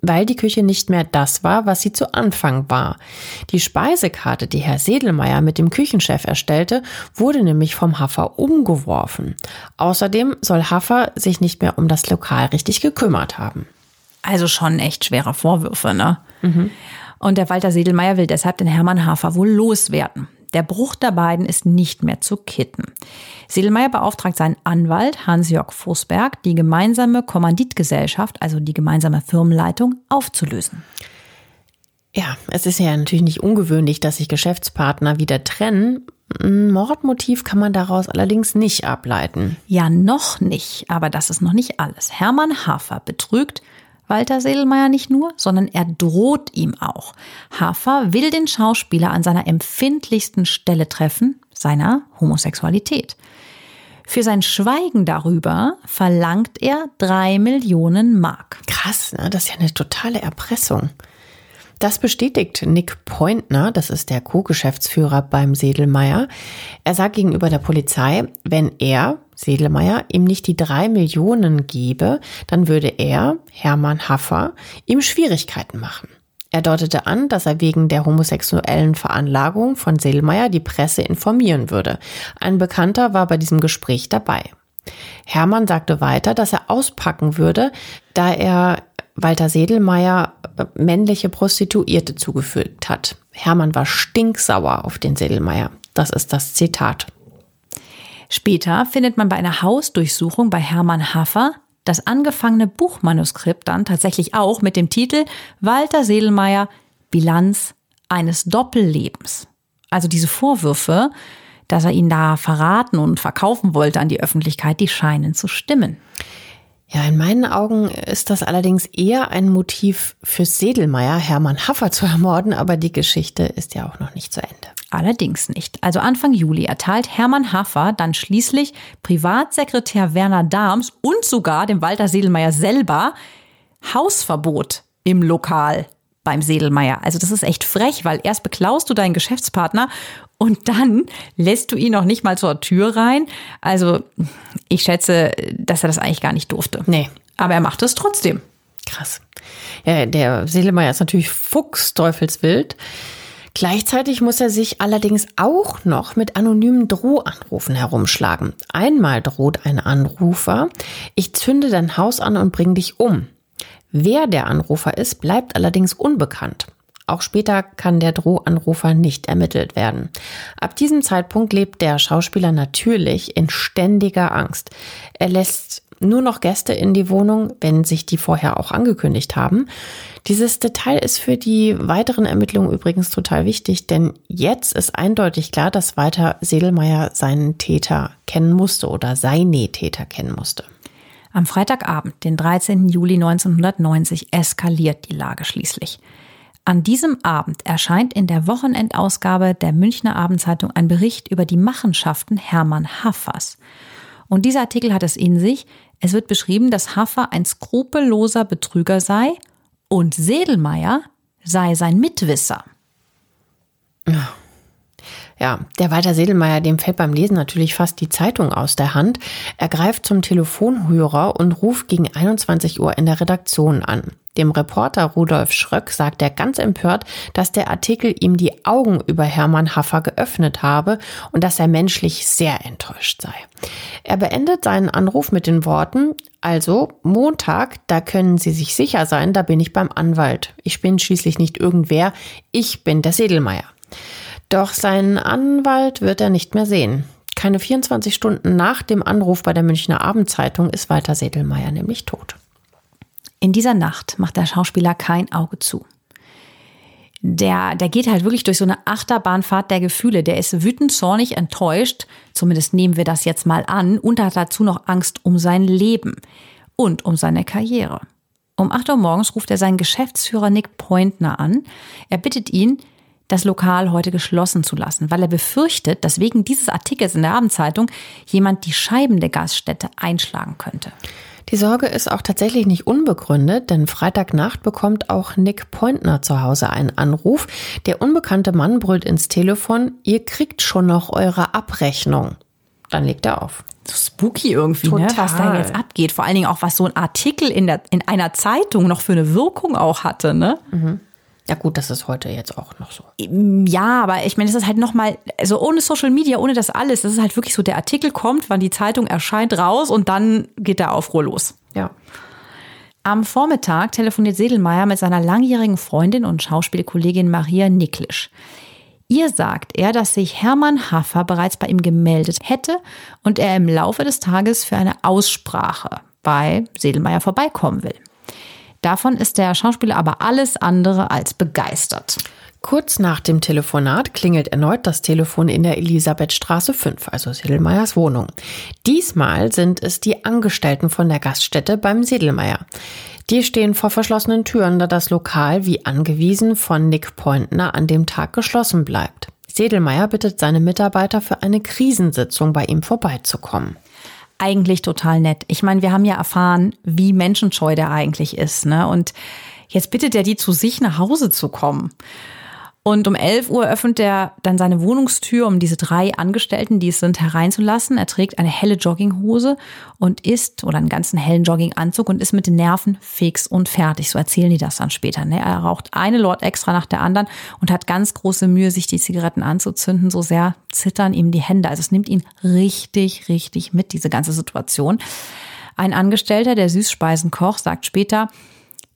weil die Küche nicht mehr das war, was sie zu Anfang war. Die Speisekarte, die Herr Sedelmeier mit dem Küchenchef erstellte, wurde nämlich vom Haffer umgeworfen. Außerdem soll Haffer sich nicht mehr um das Lokal richtig gekümmert haben. Also schon echt schwere Vorwürfe, ne? Mhm. Und der Walter Sedelmeier will deshalb den Hermann Hafer wohl loswerden. Der Bruch der beiden ist nicht mehr zu kitten. Sedelmeier beauftragt seinen Anwalt Hans-Jörg Fußberg, die gemeinsame Kommanditgesellschaft, also die gemeinsame Firmenleitung, aufzulösen. Ja, es ist ja natürlich nicht ungewöhnlich, dass sich Geschäftspartner wieder trennen. Ein Mordmotiv kann man daraus allerdings nicht ableiten. Ja, noch nicht, aber das ist noch nicht alles. Hermann Hafer betrügt Walter Sedelmeier nicht nur, sondern er droht ihm auch. Hafer will den Schauspieler an seiner empfindlichsten Stelle treffen, seiner Homosexualität. Für sein Schweigen darüber verlangt er drei Millionen Mark. Krass, ne? das ist ja eine totale Erpressung. Das bestätigt Nick Pointner, das ist der Co-Geschäftsführer beim Sedelmeier. Er sagt gegenüber der Polizei, wenn er, Sedelmeier, ihm nicht die drei Millionen gebe, dann würde er, Hermann Haffer, ihm Schwierigkeiten machen. Er deutete an, dass er wegen der homosexuellen Veranlagung von Sedelmeier die Presse informieren würde. Ein Bekannter war bei diesem Gespräch dabei. Hermann sagte weiter, dass er auspacken würde, da er Walter Sedelmeier äh, männliche Prostituierte zugefügt hat. Hermann war stinksauer auf den Sedelmeier. Das ist das Zitat. Später findet man bei einer Hausdurchsuchung bei Hermann Haffer das angefangene Buchmanuskript dann tatsächlich auch mit dem Titel Walter Sedelmeier Bilanz eines Doppellebens. Also diese Vorwürfe, dass er ihn da verraten und verkaufen wollte an die Öffentlichkeit, die scheinen zu stimmen. Ja, in meinen Augen ist das allerdings eher ein Motiv für Sedelmeier, Hermann Haffer zu ermorden, aber die Geschichte ist ja auch noch nicht zu Ende. Allerdings nicht. Also Anfang Juli erteilt Hermann Haffer dann schließlich Privatsekretär Werner Dahms und sogar dem Walter Sedelmeier selber Hausverbot im Lokal beim Sedelmeier. Also das ist echt frech, weil erst beklaust du deinen Geschäftspartner und dann lässt du ihn noch nicht mal zur Tür rein. Also ich schätze, dass er das eigentlich gar nicht durfte. Nee. Aber er macht es trotzdem. Krass. Ja, der Seelemeyer ist natürlich fuchsteufelswild. Gleichzeitig muss er sich allerdings auch noch mit anonymen Drohanrufen herumschlagen. Einmal droht ein Anrufer, ich zünde dein Haus an und bring dich um. Wer der Anrufer ist, bleibt allerdings unbekannt. Auch später kann der Drohanrufer nicht ermittelt werden. Ab diesem Zeitpunkt lebt der Schauspieler natürlich in ständiger Angst. Er lässt nur noch Gäste in die Wohnung, wenn sich die vorher auch angekündigt haben. Dieses Detail ist für die weiteren Ermittlungen übrigens total wichtig, denn jetzt ist eindeutig klar, dass Walter Sedelmeier seinen Täter kennen musste oder seine Täter kennen musste. Am Freitagabend, den 13. Juli 1990, eskaliert die Lage schließlich. An diesem Abend erscheint in der Wochenendausgabe der Münchner Abendzeitung ein Bericht über die Machenschaften Hermann Haffers. Und dieser Artikel hat es in sich. Es wird beschrieben, dass Haffer ein skrupelloser Betrüger sei und Sedelmeier sei sein Mitwisser. Ja, der Walter Sedelmeier, dem fällt beim Lesen natürlich fast die Zeitung aus der Hand. Er greift zum Telefonhörer und ruft gegen 21 Uhr in der Redaktion an. Dem Reporter Rudolf Schröck sagt er ganz empört, dass der Artikel ihm die Augen über Hermann Haffer geöffnet habe und dass er menschlich sehr enttäuscht sei. Er beendet seinen Anruf mit den Worten, also Montag, da können Sie sich sicher sein, da bin ich beim Anwalt. Ich bin schließlich nicht irgendwer, ich bin der Sedelmeier. Doch seinen Anwalt wird er nicht mehr sehen. Keine 24 Stunden nach dem Anruf bei der Münchner Abendzeitung ist Walter Sedelmeier nämlich tot. In dieser Nacht macht der Schauspieler kein Auge zu. Der, der geht halt wirklich durch so eine Achterbahnfahrt der Gefühle. Der ist wütend, zornig, enttäuscht. Zumindest nehmen wir das jetzt mal an. Und hat dazu noch Angst um sein Leben und um seine Karriere. Um 8 Uhr morgens ruft er seinen Geschäftsführer Nick Pointner an. Er bittet ihn, das Lokal heute geschlossen zu lassen, weil er befürchtet, dass wegen dieses Artikels in der Abendzeitung jemand die Scheiben der Gaststätte einschlagen könnte. Die Sorge ist auch tatsächlich nicht unbegründet, denn Freitagnacht bekommt auch Nick Pointner zu Hause einen Anruf. Der unbekannte Mann brüllt ins Telefon, ihr kriegt schon noch eure Abrechnung. Dann legt er auf. So spooky irgendwie, Total. ne? was da jetzt abgeht. Vor allen Dingen auch, was so ein Artikel in, der, in einer Zeitung noch für eine Wirkung auch hatte. Ne? Mhm. Ja gut, das ist heute jetzt auch noch so. Ja, aber ich meine, es ist halt noch mal, also ohne Social Media, ohne das alles, das ist halt wirklich so, der Artikel kommt, wann die Zeitung erscheint, raus und dann geht der Aufruhr los. Ja. Am Vormittag telefoniert Sedelmeier mit seiner langjährigen Freundin und Schauspielkollegin Maria Niklisch. Ihr sagt er, dass sich Hermann Haffer bereits bei ihm gemeldet hätte und er im Laufe des Tages für eine Aussprache bei Sedelmeier vorbeikommen will. Davon ist der Schauspieler aber alles andere als begeistert. Kurz nach dem Telefonat klingelt erneut das Telefon in der Elisabethstraße 5, also Sedelmeiers Wohnung. Diesmal sind es die Angestellten von der Gaststätte beim Sedelmeier. Die stehen vor verschlossenen Türen, da das Lokal wie angewiesen von Nick Pointner an dem Tag geschlossen bleibt. Sedelmeier bittet seine Mitarbeiter für eine Krisensitzung bei ihm vorbeizukommen. Eigentlich total nett. Ich meine, wir haben ja erfahren, wie menschenscheu der eigentlich ist. Ne? Und jetzt bittet er die zu sich nach Hause zu kommen. Und um 11 Uhr öffnet er dann seine Wohnungstür, um diese drei Angestellten, die es sind, hereinzulassen. Er trägt eine helle Jogginghose und ist, oder einen ganzen hellen Jogginganzug und ist mit den Nerven fix und fertig. So erzählen die das dann später. Ne? Er raucht eine Lord extra nach der anderen und hat ganz große Mühe, sich die Zigaretten anzuzünden. So sehr zittern ihm die Hände. Also es nimmt ihn richtig, richtig mit, diese ganze Situation. Ein Angestellter, der Süßspeisenkoch, sagt später,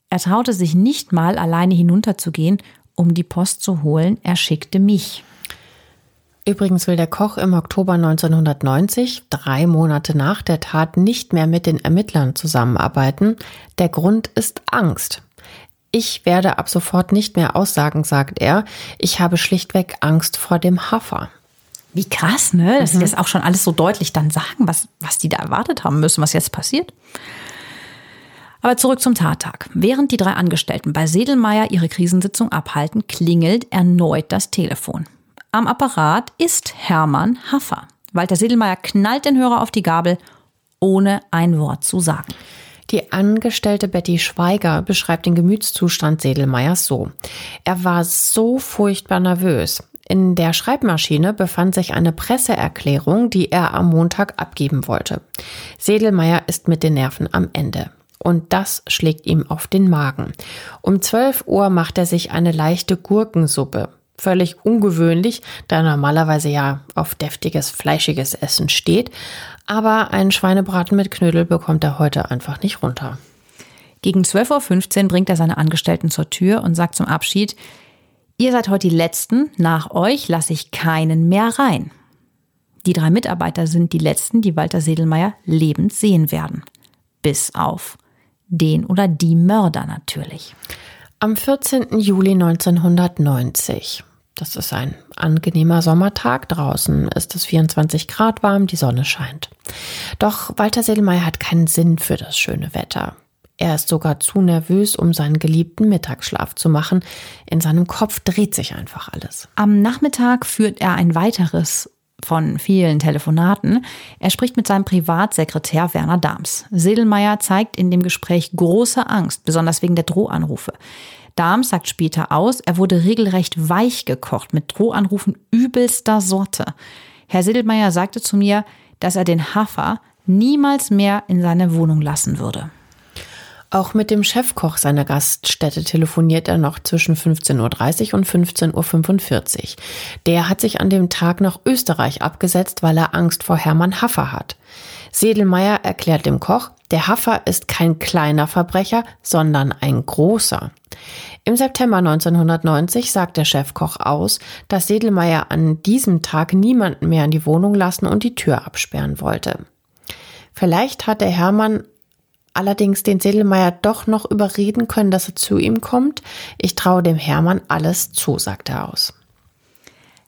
er traute sich nicht mal alleine hinunterzugehen um die Post zu holen. Er schickte mich. Übrigens will der Koch im Oktober 1990, drei Monate nach der Tat, nicht mehr mit den Ermittlern zusammenarbeiten. Der Grund ist Angst. Ich werde ab sofort nicht mehr aussagen, sagt er. Ich habe schlichtweg Angst vor dem Hafer. Wie krass, ne? Dass mhm. sie das auch schon alles so deutlich dann sagen, was, was die da erwartet haben müssen, was jetzt passiert. Aber zurück zum Tattag. Während die drei Angestellten bei Sedelmeier ihre Krisensitzung abhalten, klingelt erneut das Telefon. Am Apparat ist Hermann Haffer. Walter Sedelmeier knallt den Hörer auf die Gabel, ohne ein Wort zu sagen. Die Angestellte Betty Schweiger beschreibt den Gemütszustand Sedelmeiers so. Er war so furchtbar nervös. In der Schreibmaschine befand sich eine Presseerklärung, die er am Montag abgeben wollte. Sedelmeier ist mit den Nerven am Ende und das schlägt ihm auf den Magen. Um 12 Uhr macht er sich eine leichte Gurkensuppe. Völlig ungewöhnlich, da er normalerweise ja auf deftiges, fleischiges Essen steht. Aber einen Schweinebraten mit Knödel bekommt er heute einfach nicht runter. Gegen 12.15 Uhr bringt er seine Angestellten zur Tür und sagt zum Abschied, Ihr seid heute die Letzten, nach euch lasse ich keinen mehr rein. Die drei Mitarbeiter sind die Letzten, die Walter Sedelmeier lebend sehen werden. Bis auf den oder die Mörder natürlich. Am 14. Juli 1990. Das ist ein angenehmer Sommertag. Draußen ist es 24 Grad warm, die Sonne scheint. Doch Walter Sedelmeier hat keinen Sinn für das schöne Wetter. Er ist sogar zu nervös, um seinen geliebten Mittagsschlaf zu machen. In seinem Kopf dreht sich einfach alles. Am Nachmittag führt er ein weiteres von vielen Telefonaten. Er spricht mit seinem Privatsekretär Werner Dahms. Sedelmeier zeigt in dem Gespräch große Angst, besonders wegen der Drohanrufe. Dahms sagt später aus, er wurde regelrecht weich gekocht mit Drohanrufen übelster Sorte. Herr Sedelmeier sagte zu mir, dass er den Hafer niemals mehr in seine Wohnung lassen würde. Auch mit dem Chefkoch seiner Gaststätte telefoniert er noch zwischen 15.30 Uhr und 15.45 Uhr. Der hat sich an dem Tag nach Österreich abgesetzt, weil er Angst vor Hermann Haffer hat. Sedelmeier erklärt dem Koch, der Haffer ist kein kleiner Verbrecher, sondern ein großer. Im September 1990 sagt der Chefkoch aus, dass Sedelmeier an diesem Tag niemanden mehr in die Wohnung lassen und die Tür absperren wollte. Vielleicht hat der Hermann allerdings den Sedelmeier doch noch überreden können, dass er zu ihm kommt. Ich traue dem Hermann alles zu, sagt er aus.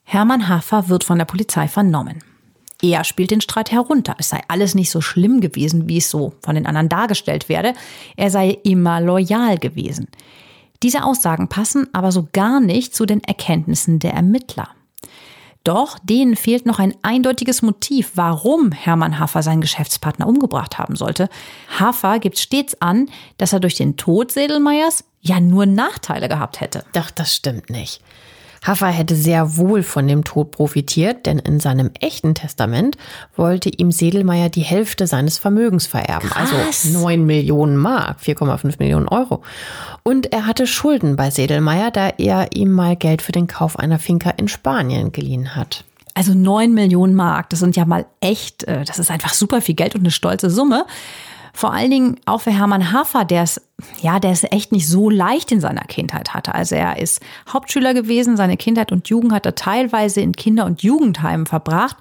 Hermann Haffer wird von der Polizei vernommen. Er spielt den Streit herunter. Es sei alles nicht so schlimm gewesen, wie es so von den anderen dargestellt werde. Er sei immer loyal gewesen. Diese Aussagen passen aber so gar nicht zu den Erkenntnissen der Ermittler. Doch denen fehlt noch ein eindeutiges Motiv, warum Hermann Haffer seinen Geschäftspartner umgebracht haben sollte. Haffer gibt stets an, dass er durch den Tod Sedelmeiers ja nur Nachteile gehabt hätte. Doch, das stimmt nicht. Haffer hätte sehr wohl von dem Tod profitiert, denn in seinem echten Testament wollte ihm Sedelmeier die Hälfte seines Vermögens vererben. Also Krass. Also 9 Millionen Mark, 4,5 Millionen Euro. Und er hatte Schulden bei Sedelmeier, da er ihm mal Geld für den Kauf einer Finca in Spanien geliehen hat. Also 9 Millionen Mark, das sind ja mal echt, äh, das ist einfach super viel Geld und eine stolze Summe. Vor allen Dingen auch für Hermann Hafer, der es, ja, der es echt nicht so leicht in seiner Kindheit hatte. Also er ist Hauptschüler gewesen, seine Kindheit und Jugend hat er teilweise in Kinder- und Jugendheimen verbracht.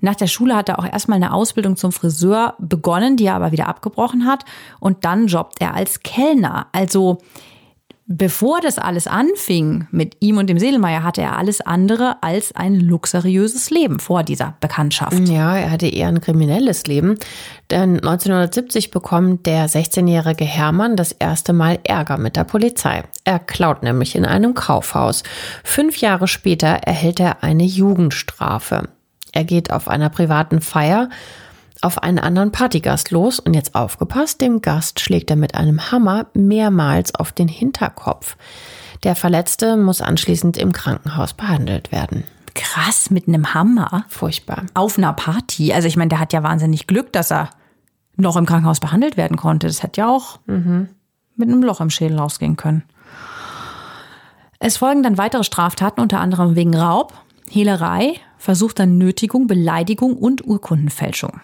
Nach der Schule hat er auch erstmal eine Ausbildung zum Friseur begonnen, die er aber wieder abgebrochen hat. Und dann jobbt er als Kellner. Also Bevor das alles anfing mit ihm und dem Seelmeier, hatte er alles andere als ein luxuriöses Leben vor dieser Bekanntschaft. Ja, er hatte eher ein kriminelles Leben. Denn 1970 bekommt der 16-jährige Hermann das erste Mal Ärger mit der Polizei. Er klaut nämlich in einem Kaufhaus. Fünf Jahre später erhält er eine Jugendstrafe. Er geht auf einer privaten Feier auf einen anderen Partygast los und jetzt aufgepasst, dem Gast schlägt er mit einem Hammer mehrmals auf den Hinterkopf. Der Verletzte muss anschließend im Krankenhaus behandelt werden. Krass, mit einem Hammer. Furchtbar. Auf einer Party. Also ich meine, der hat ja wahnsinnig Glück, dass er noch im Krankenhaus behandelt werden konnte. Das hätte ja auch mhm. mit einem Loch im Schädel ausgehen können. Es folgen dann weitere Straftaten, unter anderem wegen Raub, Hehlerei, versuchter Nötigung, Beleidigung und Urkundenfälschung.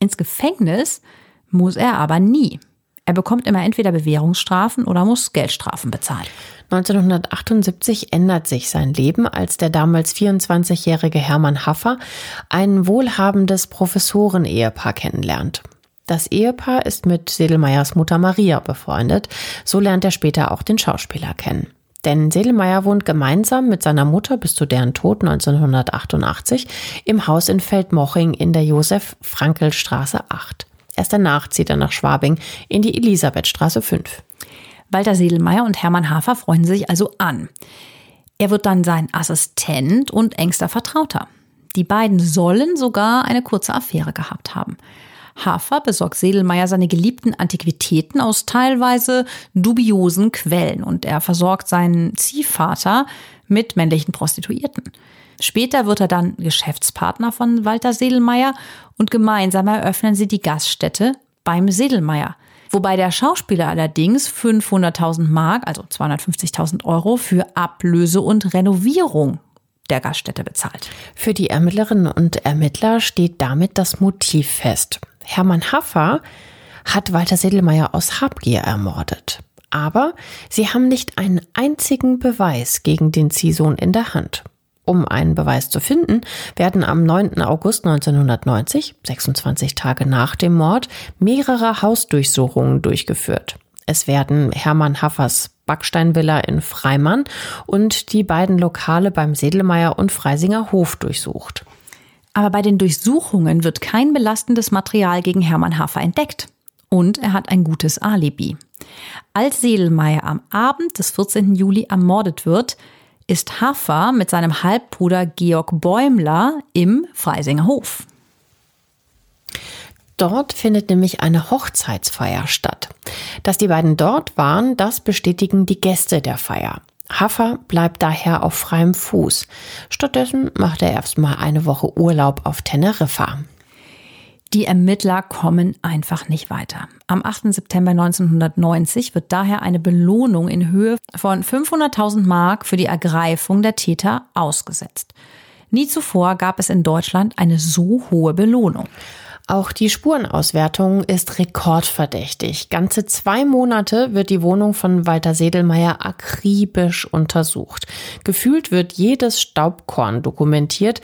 Ins Gefängnis muss er aber nie. Er bekommt immer entweder Bewährungsstrafen oder muss Geldstrafen bezahlen. 1978 ändert sich sein Leben, als der damals 24-jährige Hermann Haffer ein wohlhabendes Professoren-Ehepaar kennenlernt. Das Ehepaar ist mit Sedelmeyers Mutter Maria befreundet. So lernt er später auch den Schauspieler kennen. Denn Sedelmeier wohnt gemeinsam mit seiner Mutter bis zu deren Tod 1988 im Haus in Feldmoching in der Josef-Frankel-Straße 8. Erst danach zieht er nach Schwabing in die Elisabethstraße 5. Walter Sedelmeier und Hermann Hafer freuen sich also an. Er wird dann sein Assistent und engster Vertrauter. Die beiden sollen sogar eine kurze Affäre gehabt haben. Hafer besorgt Sedelmeier seine geliebten Antiquitäten aus teilweise dubiosen Quellen und er versorgt seinen Ziehvater mit männlichen Prostituierten. Später wird er dann Geschäftspartner von Walter Sedelmeier und gemeinsam eröffnen sie die Gaststätte beim Sedelmeier. Wobei der Schauspieler allerdings 500.000 Mark, also 250.000 Euro, für Ablöse und Renovierung der Gaststätte bezahlt. Für die Ermittlerinnen und Ermittler steht damit das Motiv fest. Hermann Haffer hat Walter Sedelmeier aus Habgier ermordet. Aber sie haben nicht einen einzigen Beweis gegen den Ziehsohn in der Hand. Um einen Beweis zu finden, werden am 9. August 1990, 26 Tage nach dem Mord, mehrere Hausdurchsuchungen durchgeführt. Es werden Hermann Haffers Backsteinvilla in Freimann und die beiden Lokale beim Sedelmeier und Freisinger Hof durchsucht. Aber bei den Durchsuchungen wird kein belastendes Material gegen Hermann Hafer entdeckt. Und er hat ein gutes Alibi. Als Sedelmeier am Abend des 14. Juli ermordet wird, ist Hafer mit seinem Halbbruder Georg Bäumler im Freisinger Hof. Dort findet nämlich eine Hochzeitsfeier statt. Dass die beiden dort waren, das bestätigen die Gäste der Feier. Haffer bleibt daher auf freiem Fuß. Stattdessen macht er erstmal eine Woche Urlaub auf Teneriffa. Die Ermittler kommen einfach nicht weiter. Am 8. September 1990 wird daher eine Belohnung in Höhe von 500.000 Mark für die Ergreifung der Täter ausgesetzt. Nie zuvor gab es in Deutschland eine so hohe Belohnung. Auch die Spurenauswertung ist rekordverdächtig. Ganze zwei Monate wird die Wohnung von Walter Sedelmeier akribisch untersucht. Gefühlt wird jedes Staubkorn dokumentiert.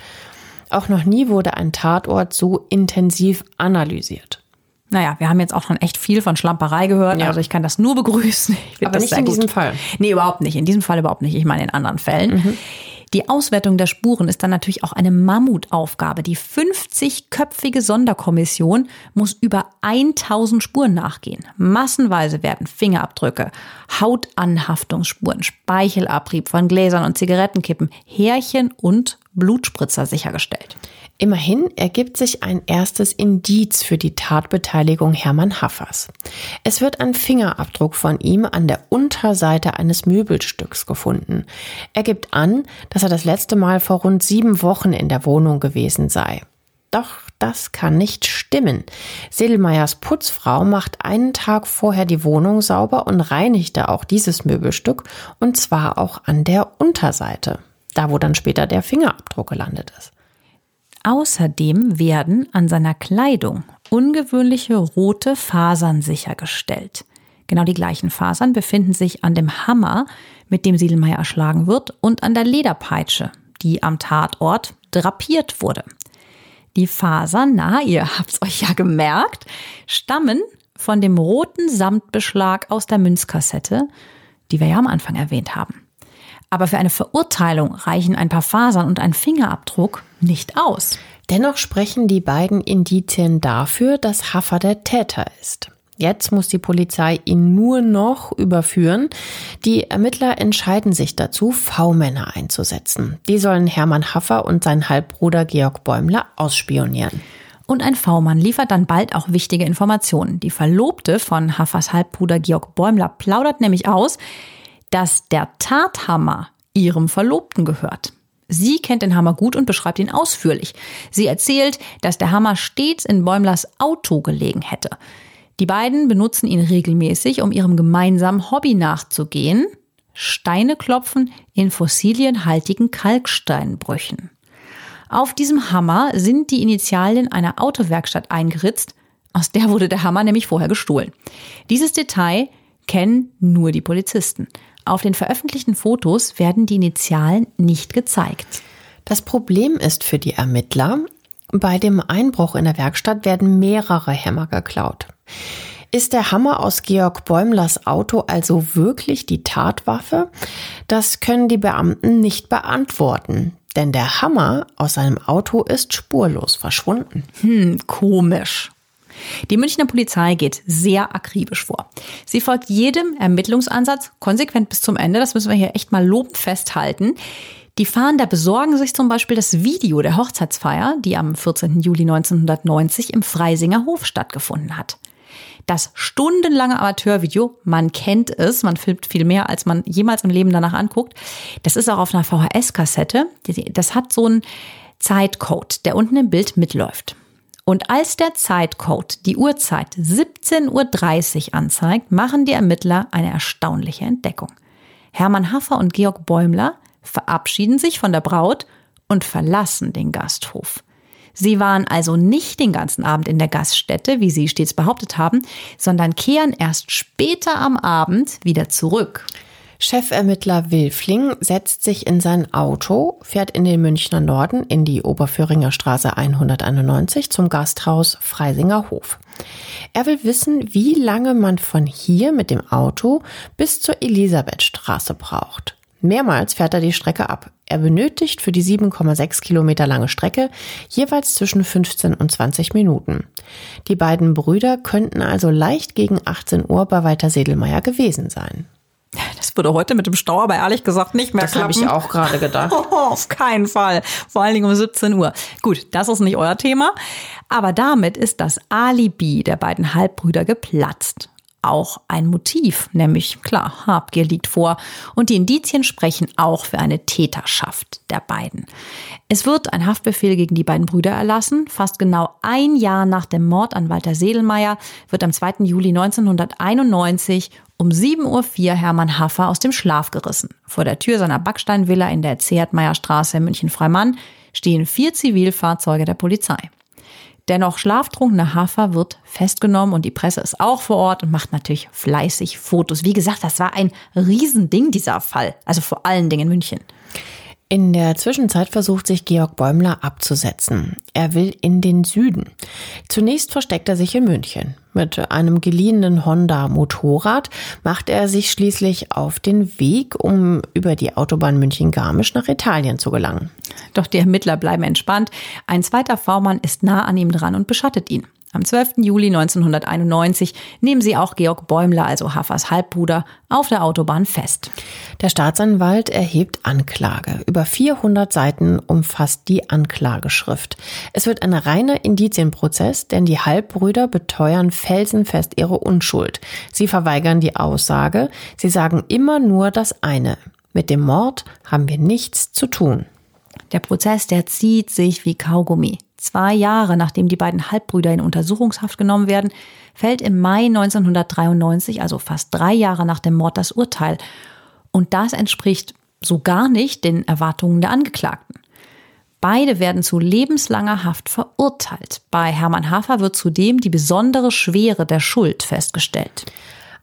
Auch noch nie wurde ein Tatort so intensiv analysiert. Naja, wir haben jetzt auch schon echt viel von Schlamperei gehört, ja. also ich kann das nur begrüßen. Aber nicht in gut. diesem Fall. Nee, überhaupt nicht. In diesem Fall überhaupt nicht. Ich meine in anderen Fällen. Mhm. Die Auswertung der Spuren ist dann natürlich auch eine Mammutaufgabe. Die 50-köpfige Sonderkommission muss über 1000 Spuren nachgehen. Massenweise werden Fingerabdrücke, Hautanhaftungsspuren, Speichelabrieb von Gläsern und Zigarettenkippen, Härchen und Blutspritzer sichergestellt. Immerhin ergibt sich ein erstes Indiz für die Tatbeteiligung Hermann Haffers. Es wird ein Fingerabdruck von ihm an der Unterseite eines Möbelstücks gefunden. Er gibt an, dass er das letzte Mal vor rund sieben Wochen in der Wohnung gewesen sei. Doch das kann nicht stimmen. Sedelmeyers Putzfrau macht einen Tag vorher die Wohnung sauber und reinigte auch dieses Möbelstück und zwar auch an der Unterseite, da wo dann später der Fingerabdruck gelandet ist. Außerdem werden an seiner Kleidung ungewöhnliche rote Fasern sichergestellt. Genau die gleichen Fasern befinden sich an dem Hammer, mit dem Siedelmeier erschlagen wird, und an der Lederpeitsche, die am Tatort drapiert wurde. Die Fasern, na, ihr *laughs* habt's euch ja gemerkt, stammen von dem roten Samtbeschlag aus der Münzkassette, die wir ja am Anfang erwähnt haben. Aber für eine Verurteilung reichen ein paar Fasern und ein Fingerabdruck nicht aus. Dennoch sprechen die beiden Indizien dafür, dass Haffer der Täter ist. Jetzt muss die Polizei ihn nur noch überführen. Die Ermittler entscheiden sich dazu, V-Männer einzusetzen. Die sollen Hermann Haffer und seinen Halbbruder Georg Bäumler ausspionieren. Und ein V-Mann liefert dann bald auch wichtige Informationen. Die Verlobte von Haffers Halbbruder Georg Bäumler plaudert nämlich aus, dass der Tathammer ihrem Verlobten gehört. Sie kennt den Hammer gut und beschreibt ihn ausführlich. Sie erzählt, dass der Hammer stets in Bäumlers Auto gelegen hätte. Die beiden benutzen ihn regelmäßig, um ihrem gemeinsamen Hobby nachzugehen. Steine klopfen in fossilienhaltigen Kalksteinbrüchen. Auf diesem Hammer sind die Initialien einer Autowerkstatt eingeritzt. Aus der wurde der Hammer nämlich vorher gestohlen. Dieses Detail kennen nur die Polizisten. Auf den veröffentlichten Fotos werden die Initialen nicht gezeigt. Das Problem ist für die Ermittler, bei dem Einbruch in der Werkstatt werden mehrere Hämmer geklaut. Ist der Hammer aus Georg Bäumlers Auto also wirklich die Tatwaffe? Das können die Beamten nicht beantworten, denn der Hammer aus seinem Auto ist spurlos verschwunden. Hm, komisch. Die Münchner Polizei geht sehr akribisch vor. Sie folgt jedem Ermittlungsansatz konsequent bis zum Ende. Das müssen wir hier echt mal lobend festhalten. Die Fahnder besorgen sich zum Beispiel das Video der Hochzeitsfeier, die am 14. Juli 1990 im Freisinger Hof stattgefunden hat. Das stundenlange Amateurvideo, man kennt es, man filmt viel mehr, als man jemals im Leben danach anguckt. Das ist auch auf einer VHS-Kassette. Das hat so einen Zeitcode, der unten im Bild mitläuft. Und als der Zeitcode die Uhrzeit 17.30 Uhr anzeigt, machen die Ermittler eine erstaunliche Entdeckung. Hermann Haffer und Georg Bäumler verabschieden sich von der Braut und verlassen den Gasthof. Sie waren also nicht den ganzen Abend in der Gaststätte, wie sie stets behauptet haben, sondern kehren erst später am Abend wieder zurück. Chefermittler Wilfling setzt sich in sein Auto, fährt in den Münchner Norden in die Oberföhringer Straße 191 zum Gasthaus Freisinger Hof. Er will wissen, wie lange man von hier mit dem Auto bis zur Elisabethstraße braucht. Mehrmals fährt er die Strecke ab. Er benötigt für die 7,6 Kilometer lange Strecke jeweils zwischen 15 und 20 Minuten. Die beiden Brüder könnten also leicht gegen 18 Uhr bei Walter Sedelmeier gewesen sein. Das würde heute mit dem Stau aber ehrlich gesagt nicht mehr das klappen. Das habe ich auch gerade gedacht. Oh, *laughs* auf keinen Fall. Vor allen Dingen um 17 Uhr. Gut, das ist nicht euer Thema. Aber damit ist das Alibi der beiden Halbbrüder geplatzt auch ein Motiv, nämlich klar, Habgier liegt vor und die Indizien sprechen auch für eine Täterschaft der beiden. Es wird ein Haftbefehl gegen die beiden Brüder erlassen. Fast genau ein Jahr nach dem Mord an Walter Sedelmeier wird am 2. Juli 1991 um 7.04 Uhr Hermann Haffer aus dem Schlaf gerissen. Vor der Tür seiner Backsteinvilla in der Zehrtmeierstraße in München-Freimann stehen vier Zivilfahrzeuge der Polizei. Der noch schlaftrunkene Hafer wird festgenommen und die Presse ist auch vor Ort und macht natürlich fleißig Fotos. Wie gesagt, das war ein Riesending, dieser Fall. Also vor allen Dingen in München. In der Zwischenzeit versucht sich Georg Bäumler abzusetzen. Er will in den Süden. Zunächst versteckt er sich in München. Mit einem geliehenen Honda Motorrad macht er sich schließlich auf den Weg, um über die Autobahn München-Garmisch nach Italien zu gelangen. Doch die Ermittler bleiben entspannt. Ein zweiter V-Mann ist nah an ihm dran und beschattet ihn. Am 12. Juli 1991 nehmen sie auch Georg Bäumler, also Haffers Halbbruder, auf der Autobahn fest. Der Staatsanwalt erhebt Anklage. Über 400 Seiten umfasst die Anklageschrift. Es wird ein reiner Indizienprozess, denn die Halbbrüder beteuern felsenfest ihre Unschuld. Sie verweigern die Aussage. Sie sagen immer nur das eine. Mit dem Mord haben wir nichts zu tun. Der Prozess, der zieht sich wie Kaugummi. Zwei Jahre nachdem die beiden Halbbrüder in Untersuchungshaft genommen werden, fällt im Mai 1993, also fast drei Jahre nach dem Mord, das Urteil. Und das entspricht so gar nicht den Erwartungen der Angeklagten. Beide werden zu lebenslanger Haft verurteilt. Bei Hermann Hafer wird zudem die besondere Schwere der Schuld festgestellt.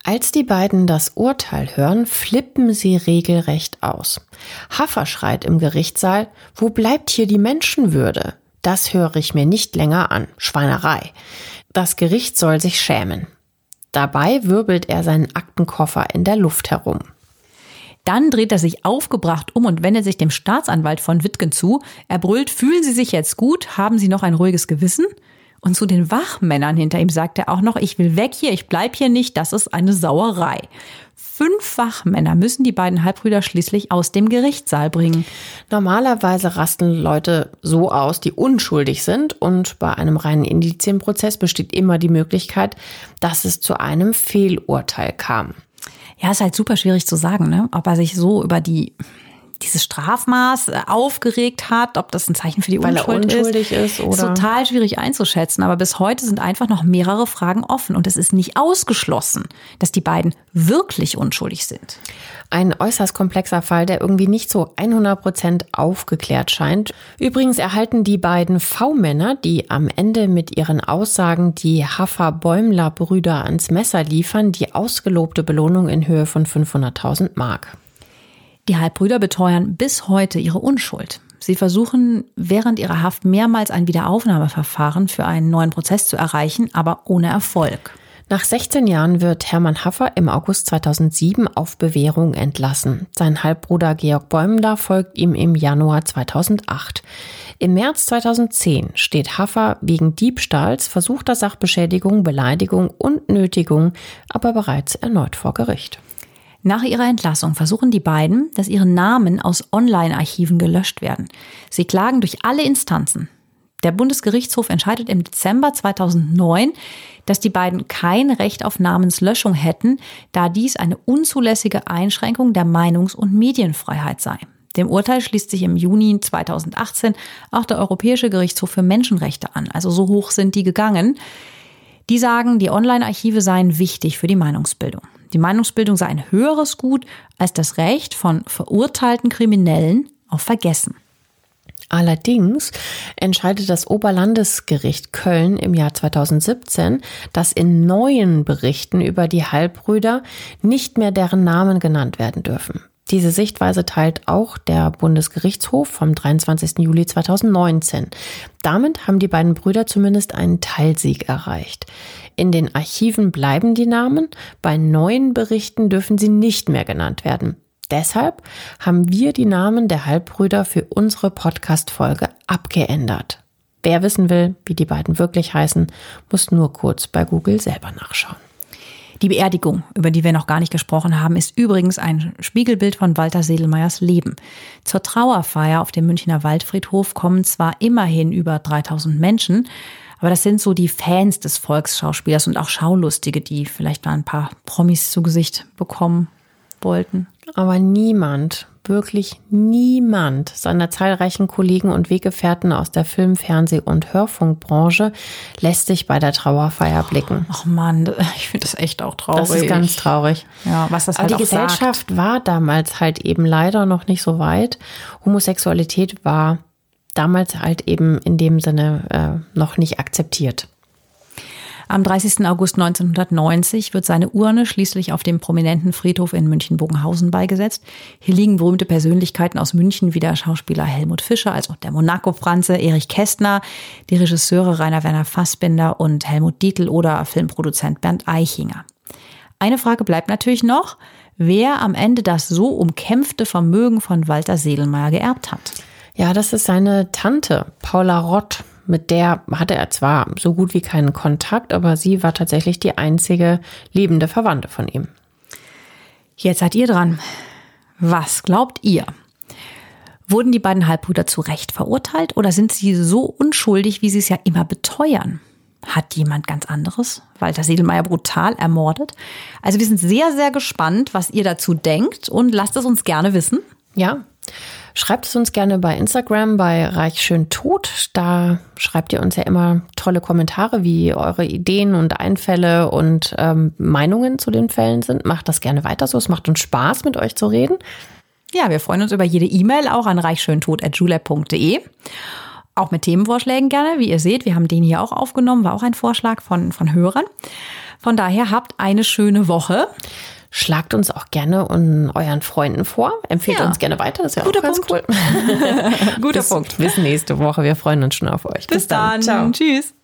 Als die beiden das Urteil hören, flippen sie regelrecht aus. Haffer schreit im Gerichtssaal, wo bleibt hier die Menschenwürde? Das höre ich mir nicht länger an. Schweinerei. Das Gericht soll sich schämen. Dabei wirbelt er seinen Aktenkoffer in der Luft herum. Dann dreht er sich aufgebracht um und wendet sich dem Staatsanwalt von Wittgen zu. Er brüllt, fühlen Sie sich jetzt gut? Haben Sie noch ein ruhiges Gewissen? Und zu den Wachmännern hinter ihm sagt er auch noch, ich will weg hier, ich bleib hier nicht, das ist eine Sauerei. Fünf Wachmänner müssen die beiden Halbbrüder schließlich aus dem Gerichtssaal bringen. Normalerweise rasten Leute so aus, die unschuldig sind und bei einem reinen Indizienprozess besteht immer die Möglichkeit, dass es zu einem Fehlurteil kam. Ja, ist halt super schwierig zu sagen, ne? ob er sich so über die dieses Strafmaß äh, aufgeregt hat, ob das ein Zeichen für die Weil Unschuld er unschuldig ist, ist, oder? ist total schwierig einzuschätzen. Aber bis heute sind einfach noch mehrere Fragen offen und es ist nicht ausgeschlossen, dass die beiden wirklich unschuldig sind. Ein äußerst komplexer Fall, der irgendwie nicht so 100 Prozent aufgeklärt scheint. Übrigens erhalten die beiden V-Männer, die am Ende mit ihren Aussagen die Haffer-Bäumler-Brüder ans Messer liefern, die ausgelobte Belohnung in Höhe von 500.000 Mark. Die Halbbrüder beteuern bis heute ihre Unschuld. Sie versuchen während ihrer Haft mehrmals ein Wiederaufnahmeverfahren für einen neuen Prozess zu erreichen, aber ohne Erfolg. Nach 16 Jahren wird Hermann Haffer im August 2007 auf Bewährung entlassen. Sein Halbbruder Georg Bäumler folgt ihm im Januar 2008. Im März 2010 steht Haffer wegen Diebstahls, versuchter Sachbeschädigung, Beleidigung und Nötigung aber bereits erneut vor Gericht. Nach ihrer Entlassung versuchen die beiden, dass ihre Namen aus Online-Archiven gelöscht werden. Sie klagen durch alle Instanzen. Der Bundesgerichtshof entscheidet im Dezember 2009, dass die beiden kein Recht auf Namenslöschung hätten, da dies eine unzulässige Einschränkung der Meinungs- und Medienfreiheit sei. Dem Urteil schließt sich im Juni 2018 auch der Europäische Gerichtshof für Menschenrechte an. Also so hoch sind die gegangen. Die sagen, die Online-Archive seien wichtig für die Meinungsbildung. Die Meinungsbildung sei ein höheres Gut als das Recht von verurteilten Kriminellen auf Vergessen. Allerdings entscheidet das Oberlandesgericht Köln im Jahr 2017, dass in neuen Berichten über die Halbbrüder nicht mehr deren Namen genannt werden dürfen. Diese Sichtweise teilt auch der Bundesgerichtshof vom 23. Juli 2019. Damit haben die beiden Brüder zumindest einen Teilsieg erreicht. In den Archiven bleiben die Namen, bei neuen Berichten dürfen sie nicht mehr genannt werden. Deshalb haben wir die Namen der Halbbrüder für unsere Podcast-Folge abgeändert. Wer wissen will, wie die beiden wirklich heißen, muss nur kurz bei Google selber nachschauen. Die Beerdigung, über die wir noch gar nicht gesprochen haben, ist übrigens ein Spiegelbild von Walter Sedelmeyers Leben. Zur Trauerfeier auf dem Münchner Waldfriedhof kommen zwar immerhin über 3000 Menschen, aber das sind so die Fans des Volksschauspielers und auch Schaulustige, die vielleicht mal ein paar Promis zu Gesicht bekommen wollten. Aber niemand, wirklich niemand seiner zahlreichen Kollegen und Weggefährten aus der Film-, Fernseh- und Hörfunkbranche lässt sich bei der Trauerfeier blicken. Ach man, ich finde das echt auch traurig. Das ist ganz traurig. Ja, was das Aber halt die Gesellschaft sagt. war damals halt eben leider noch nicht so weit. Homosexualität war damals halt eben in dem Sinne äh, noch nicht akzeptiert. Am 30. August 1990 wird seine Urne schließlich auf dem prominenten Friedhof in München-Bogenhausen beigesetzt. Hier liegen berühmte Persönlichkeiten aus München wie der Schauspieler Helmut Fischer, also der Monaco-Franze, Erich Kästner, die Regisseure Rainer Werner Fassbinder und Helmut Dietl oder Filmproduzent Bernd Eichinger. Eine Frage bleibt natürlich noch, wer am Ende das so umkämpfte Vermögen von Walter Sedelmeier geerbt hat. Ja, das ist seine Tante, Paula Rott. Mit der hatte er zwar so gut wie keinen Kontakt, aber sie war tatsächlich die einzige lebende Verwandte von ihm. Jetzt seid ihr dran. Was glaubt ihr? Wurden die beiden Halbbrüder zu Recht verurteilt oder sind sie so unschuldig, wie sie es ja immer beteuern? Hat jemand ganz anderes Walter Sedelmeier brutal ermordet? Also wir sind sehr, sehr gespannt, was ihr dazu denkt und lasst es uns gerne wissen. Ja, schreibt es uns gerne bei Instagram bei Reich schön tot. Da schreibt ihr uns ja immer tolle Kommentare, wie eure Ideen und Einfälle und ähm, Meinungen zu den Fällen sind. Macht das gerne weiter so. Es macht uns Spaß, mit euch zu reden. Ja, wir freuen uns über jede E-Mail, auch an reichschöntod.julep.de. Auch mit Themenvorschlägen gerne. Wie ihr seht, wir haben den hier auch aufgenommen, war auch ein Vorschlag von, von Hörern. Von daher habt eine schöne Woche. Schlagt uns auch gerne und euren Freunden vor. Empfehlt Ja. uns gerne weiter. Das ist ja Guter auch ganz Punkt. cool. *laughs* *laughs* Guter bis, Punkt. Bis nächste Woche. Wir freuen uns schon auf euch. Bis, dann. Ciao. Tschüss.